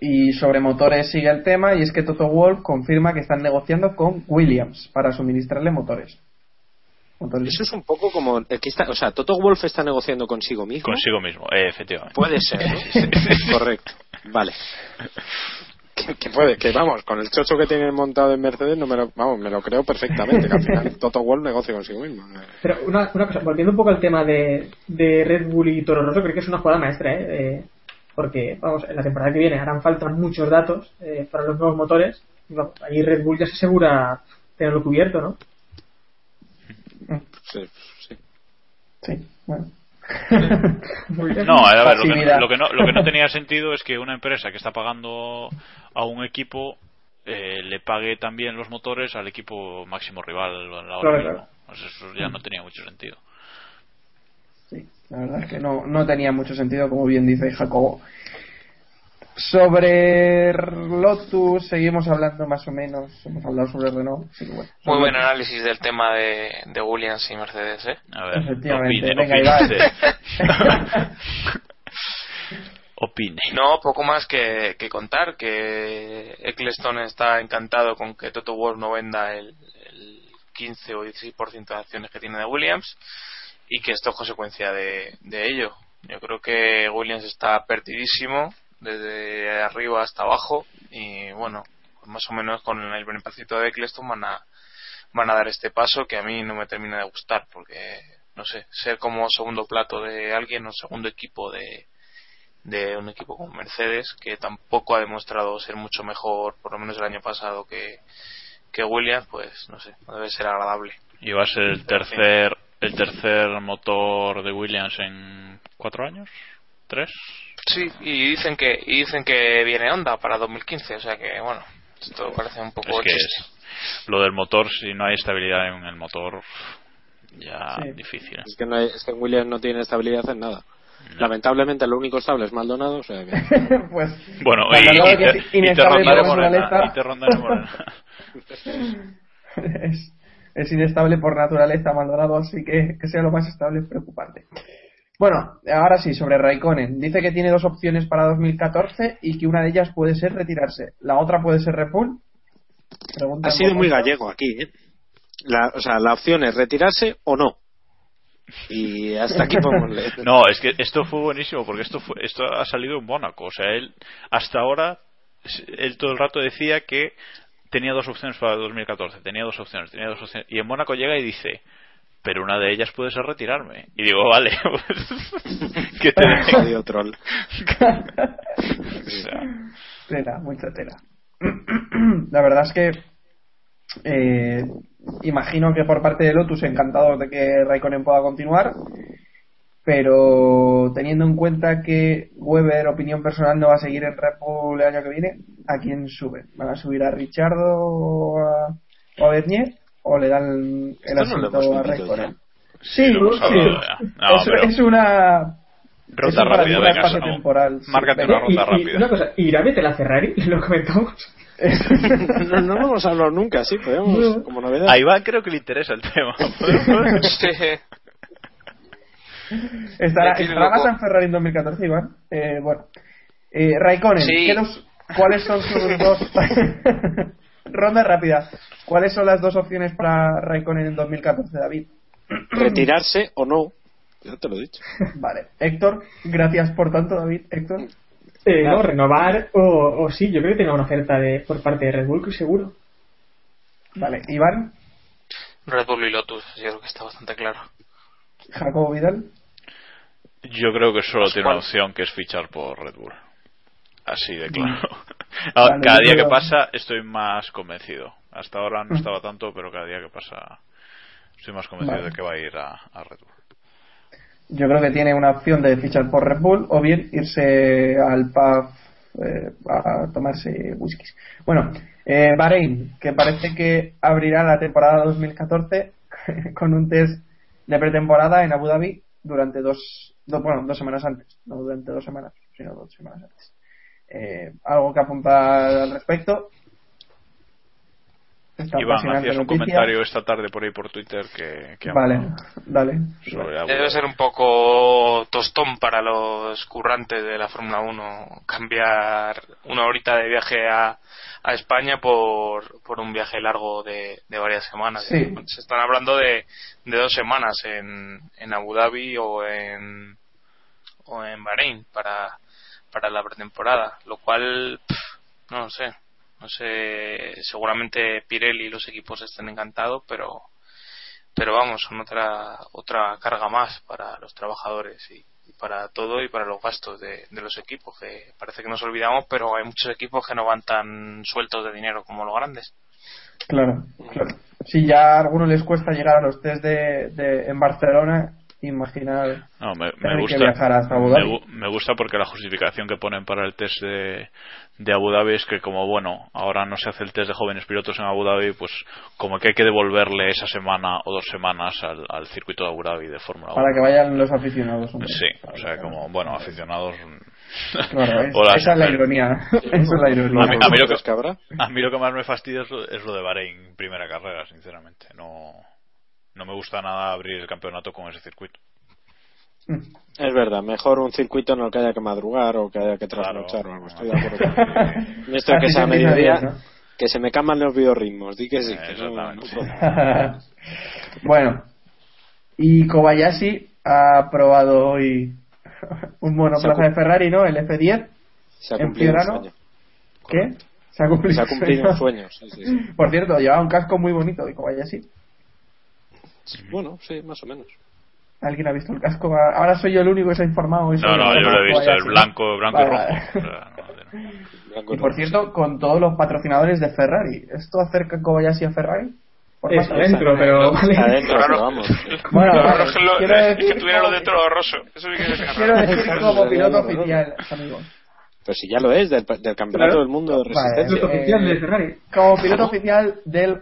Y sobre motores sigue el tema y es que Toto Wolff confirma que están negociando con Williams para suministrarle motores. motores. Eso es un poco como. el que está, o sea, Toto Wolf está negociando consigo mismo. Consigo mismo, eh, efectivamente. Puede ser, ¿no? Correcto. Vale. Que, que puede, que vamos, con el chocho que tienen montado en Mercedes, no me lo, vamos, me lo creo perfectamente. Que al final Toto Wolf negocia consigo mismo. Pero una, una cosa, volviendo un poco al tema de, de Red Bull y Toro Rosso, creo que es una jugada maestra, ¿eh? Eh, porque, vamos, en la temporada que viene harán falta muchos datos eh, para los nuevos motores. Y, vamos, ahí Red Bull ya se asegura tenerlo cubierto, ¿no? Sí, sí. Sí, bueno. No, a ver, lo que, Pasividad. lo que no, lo que no tenía sentido es que una empresa que está pagando a un equipo eh, le pague también los motores al equipo máximo rival ahora Claro, mismo. Pues eso ya no tenía mucho sentido. Sí, la verdad es que no, no tenía mucho sentido, como bien dice Jacobo. Sobre Lotus seguimos hablando más o menos, hemos hablado sobre Renault. así que bueno, Muy buen análisis del tema de, de Williams y Mercedes, ¿eh? A ver, Efectivamente, opine, venga, opine opine. No, poco más que, que contar, que Eccleston está encantado con que Toto Wolff no venda el, el 15 o 16% de acciones que tiene de Williams y que esto es consecuencia de, de ello. Yo creo que Williams está perdidísimo desde arriba hasta abajo y bueno, más o menos con el benepacito de Eccleston van a, van a dar este paso que a mí no me termina de gustar porque, no sé, ser como segundo plato de alguien o segundo equipo de, de un equipo como Mercedes que tampoco ha demostrado ser mucho mejor por lo menos el año pasado que, que Williams pues no sé no debe ser agradable. Y va a ser el tercer, el tercer motor de Williams en cuatro años, tres. sí y dicen que y dicen que viene Honda para 2015 o sea que bueno esto parece un poco Es que chiste. es lo del motor, si no hay estabilidad en el motor, ya Sí. difícil. ¿eh? Es que, no hay- es que Williams no tiene estabilidad en nada. Lamentablemente, lo único estable es Maldonado. O sea que... pues, Bueno, y, que es y te rondaré por morena. naturaleza. Y te rondaré morena. es, es inestable por naturaleza Maldonado, así que que sea lo más estable es preocupante. Bueno, ahora sí, sobre Raikkonen. Dice que tiene dos opciones para 2014 y que una de ellas puede ser retirarse. La otra puede ser. Pregunta Ha sido muy gallego aquí, ¿eh? La, o sea, la opción es retirarse o no. Y hasta aquí podemos leer. No, es que esto fue buenísimo porque esto fue, esto ha salido en Mónaco. O sea, él hasta ahora, él todo el rato decía que tenía dos opciones para 2014. Tenía dos opciones, tenía dos opciones. Y en Mónaco llega y dice, pero una de ellas puede ser retirarme. Y digo, vale, pues, que te. Jodido troll. O sea, Tela, mucha tela. La verdad es que eh, imagino que por parte de Lotus encantados de que Raikkonen pueda continuar, pero teniendo en cuenta que Weber, opinión personal, no va a seguir en Red Bull el año que viene, ¿a quién sube? ¿Van a subir a Richardo o a, o a Bernier? ¿O le dan el Esto no a Raikkonen? ya. Sí, sí. ya. No, es, pero- es una... Ronda es rápida, paradigma venga, espacio-temporal, sí, márcate una ronda y, y rápida. una cosa, ¿irá a meter la Ferrari? Lo comentamos. no, no lo hemos hablado nunca, sí, podemos, como novedad. A Iván creo que le interesa el tema. Estará, Me tiene estará más en Ferrari en 2014, Iván. Eh, bueno. Eh, Raikkonen, Sí. ¿qué nos- ¿cuáles son sus dos... Ronda rápida. ¿Cuáles son las dos opciones para Raikkonen en 2014, David? Retirarse o no, ya te lo he dicho. Vale. Héctor, gracias por tanto, David. Héctor. Eh, no, renovar o, o sí, yo creo que tenga una oferta de, por parte de Red Bull, seguro. Vale. Iván, Red Bull y Lotus, yo creo que está bastante claro. Jacobo Vidal. Yo creo que solo tiene ¿Cuál? una opción que es fichar por Red Bull. Así de claro. Vale, Ahora, cada día que pasa estoy más convencido. Hasta ahora no estaba tanto, pero cada día que pasa estoy más convencido Vale. de que va a ir a, a Red Bull. Yo creo que tiene una opción de fichar por Red Bull o bien irse al pub eh, a tomarse whiskies. Bueno, eh, Bahrein, que parece que abrirá la temporada 2014 con un test de pretemporada en Abu Dhabi durante dos, do- bueno, dos semanas antes, no durante dos semanas, sino dos semanas antes. Eh, algo que apuntar al respecto. Esta Iván, hacías un noticia. comentario esta tarde por ahí por Twitter que, que Vale, dale. sobre Debe ser un poco tostón para los currantes de la Fórmula 1 cambiar una horita de viaje a, a España por, por un viaje largo de, de varias semanas. Sí. Se están hablando de, de dos semanas en, en Abu Dhabi o en, o en Bahrein para, para la pretemporada, lo cual no lo sé. No sé, seguramente Pirelli y los equipos estén encantados, pero pero vamos, son otra otra carga más para los trabajadores y, para todo y para los gastos de, de los equipos, que parece que nos olvidamos, pero hay muchos equipos que no van tan sueltos de dinero como los grandes. Claro, claro. Si ya a algunos les cuesta llegar a los test de, de- en Barcelona, imaginar No, me, tener me que gusta. viajar hasta Abu Dhabi. me gusta porque la justificación que ponen para el test de, de Abu Dhabi es que como bueno, ahora no se hace el test de jóvenes pilotos en Abu Dhabi, pues como que hay que devolverle esa semana o dos semanas al, al circuito de Abu Dhabi de Fórmula 1. Para que vayan los aficionados. hombre. Sí, o sea, como, bueno, aficionados. Claro, es- Hola, esa es la ironía. esa es la ironía. A mí, a mí lo que, lo que más me fastidia es lo, es lo de Bahrein, primera carrera, sinceramente. No, no me gusta nada abrir el campeonato con ese circuito. Es verdad, mejor un circuito en el que haya que madrugar o que haya que trasnochar o algo. Estoy de acuerdo contigo. En esto de que sea mediodía, ¿no? que se me caman los biorritmos. Di que sí, que no, no bueno, y Kobayashi ha probado hoy un monoplaza de Ferrari, ¿no? El F10. Se ha en cumplido un Fiorano. sueño. ¿Qué? Se ha cumplido, Se ha cumplido un sueño, sí, sí, sí. Por cierto, llevaba un casco muy bonito de Kobayashi. Bueno, sí, más o menos. ¿Alguien ha visto el casco? Ahora soy yo el único que se ha informado. No, no, yo lo he visto, el blanco, blanco y Vale, rojo. vale. O sea, no, Blanco Y por cierto, con todos los patrocinadores de Ferrari. ¿Esto acerca a Kobayashi a Ferrari? Por Es más- adentro, pero vale. Adentro, Claro. pero vamos. Bueno, vale, rojo es lo- quiero es decir que tuviera lo como- de toro roso. Eso sí que es Quiero decir como piloto oficial, amigos. Pero si ya lo es, del, del campeonato del mundo de Vale, resistencia. Piloto oficial de Ferrari. Como piloto oficial del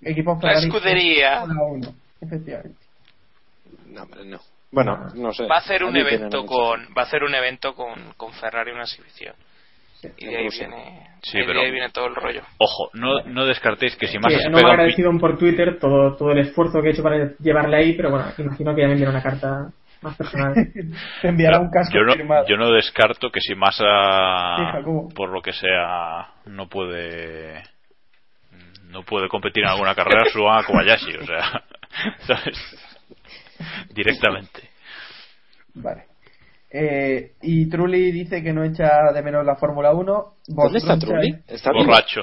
equipo La Ferrari. escudería Fórmula 1, efectivamente. No, hombre, no. Bueno, no sé. va a hacer un evento mucho. con va a hacer un evento con, con Ferrari una exhibición y de ahí viene Sí, y de pero- ahí viene todo el rollo Ojo, no, no descartéis que si más se no me ha un por Twitter todo, todo el esfuerzo que he hecho para llevarle ahí, pero bueno, imagino que ya me enviará una carta más personal. Te enviará un casco yo no, firmado. yo no descarto que si Massa, Sí, por lo que sea, no puede no puede competir en alguna carrera, suba a Kobayashi, o sea, ¿sabes? Directamente. Vale. Eh, y Trulli dice que no echa de menos la Fórmula 1. ¿Dónde está Trulli? Está. Borracho.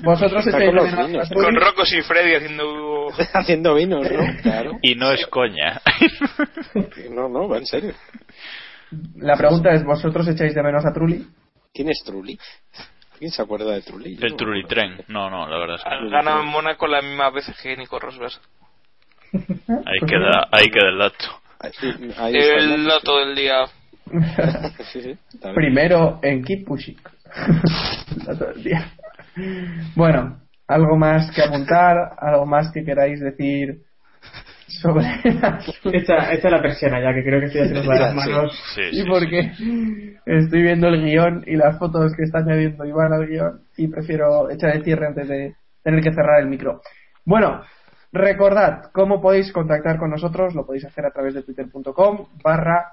Vosotros Está echáis con de los vinos. con Rocco y Freddy haciendo haciendo vinos, ¿no? Claro. Y no es coña. No, no, va en serio. La pregunta es: ¿vosotros echáis de menos a Trulli? ¿Quién es Trulli? ¿Quién se acuerda de Trulli? El no. Trulitren. No, no, la verdad es que han ganado en Mónaco las mismas veces que Nico Rosberg ahí queda, ahí queda el dato. Ahí, está el el no todo el día Sí, sí. Primero en Keep Pushing. Todo el día. Bueno, algo más que apuntar, algo más que queráis decir sobre Echa, echa la persiana ya, que creo que estoy haciendo las Sí. manos. Sí, y sí, porque estoy viendo el guion y las fotos que está añadiendo Iván al guion y prefiero echar el cierre antes de tener que cerrar el micro. Bueno, recordad cómo podéis contactar con nosotros, lo podéis hacer a través de twitter.com barra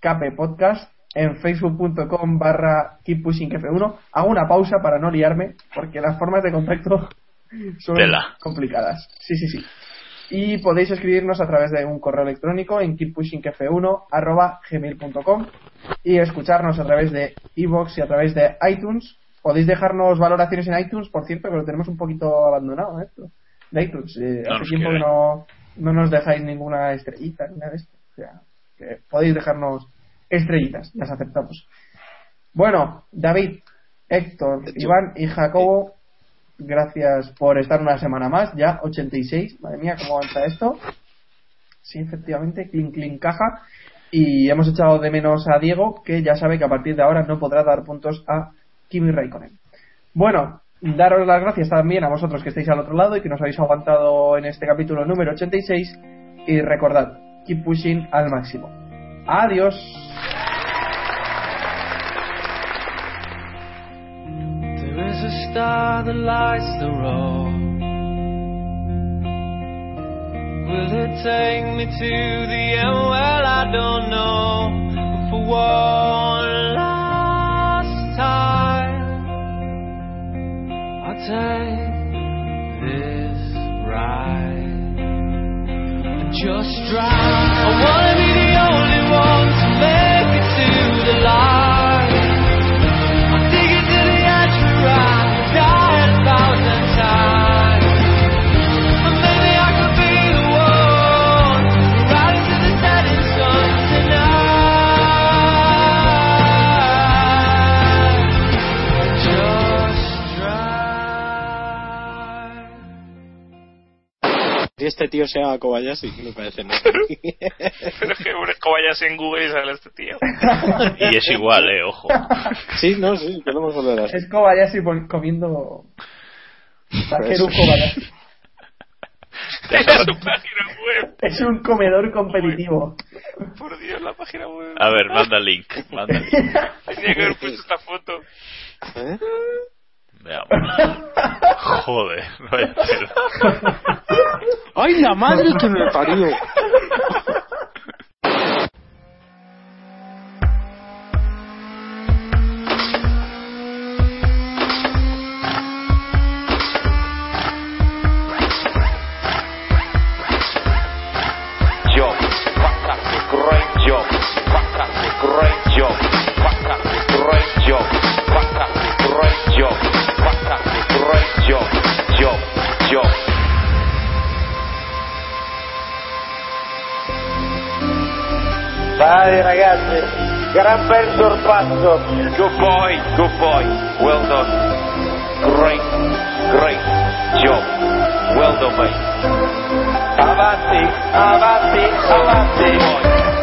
kppodcast, en facebook.com barra keeppushingf1. Hago una pausa para no liarme, porque las formas de contacto son Tela. complicadas. Sí, sí, sí. Y podéis escribirnos a través de un correo electrónico en keeppushingf1 arroba gmail.com y escucharnos a través de iVoox y a través de iTunes. Podéis dejarnos valoraciones en iTunes, por cierto, que lo tenemos un poquito abandonado esto. Eh, No hace tiempo que no, no nos dejáis ninguna estrellita ni nada de esto. O sea, que podéis dejarnos estrellitas, las aceptamos. Bueno, David, Héctor, Iván y Jacobo, gracias por estar una semana más, ya 86, madre mía, cómo avanza esto. Sí, efectivamente, clink clink caja. Y hemos echado de menos a Diego, que ya sabe que a partir de ahora no podrá dar puntos a Kimi Raikkonen. Bueno, daros las gracias también a vosotros que estáis al otro lado y que nos habéis aguantado en este capítulo número 86. Y recordad, keep pushing al máximo. Adiós. Take this ride just drive. Este tío se llama Kobayashi, me parece no. Pero es que como vayas en Google y sale este tío. Y es igual, eh, ojo. Sí, no, sí, podemos volver a Es Kobayashi comiendo. Takeru Kobayashi. Su página web. Es un comedor competitivo. Por Dios, la página web. A ver, manda el link. Manda link. Tenía que haber puesto esta foto. ¿Eh? Joder, vaya tela. ¡Ay, la madre que me parió! job. Great job. Great job. Job. Fantastic, great job. Job, job. Vai ragazzi, gran bel sorpasso. Good boy, good boy. Well done. Great, great job. Well done, mate. Avanti, avanti, avanti.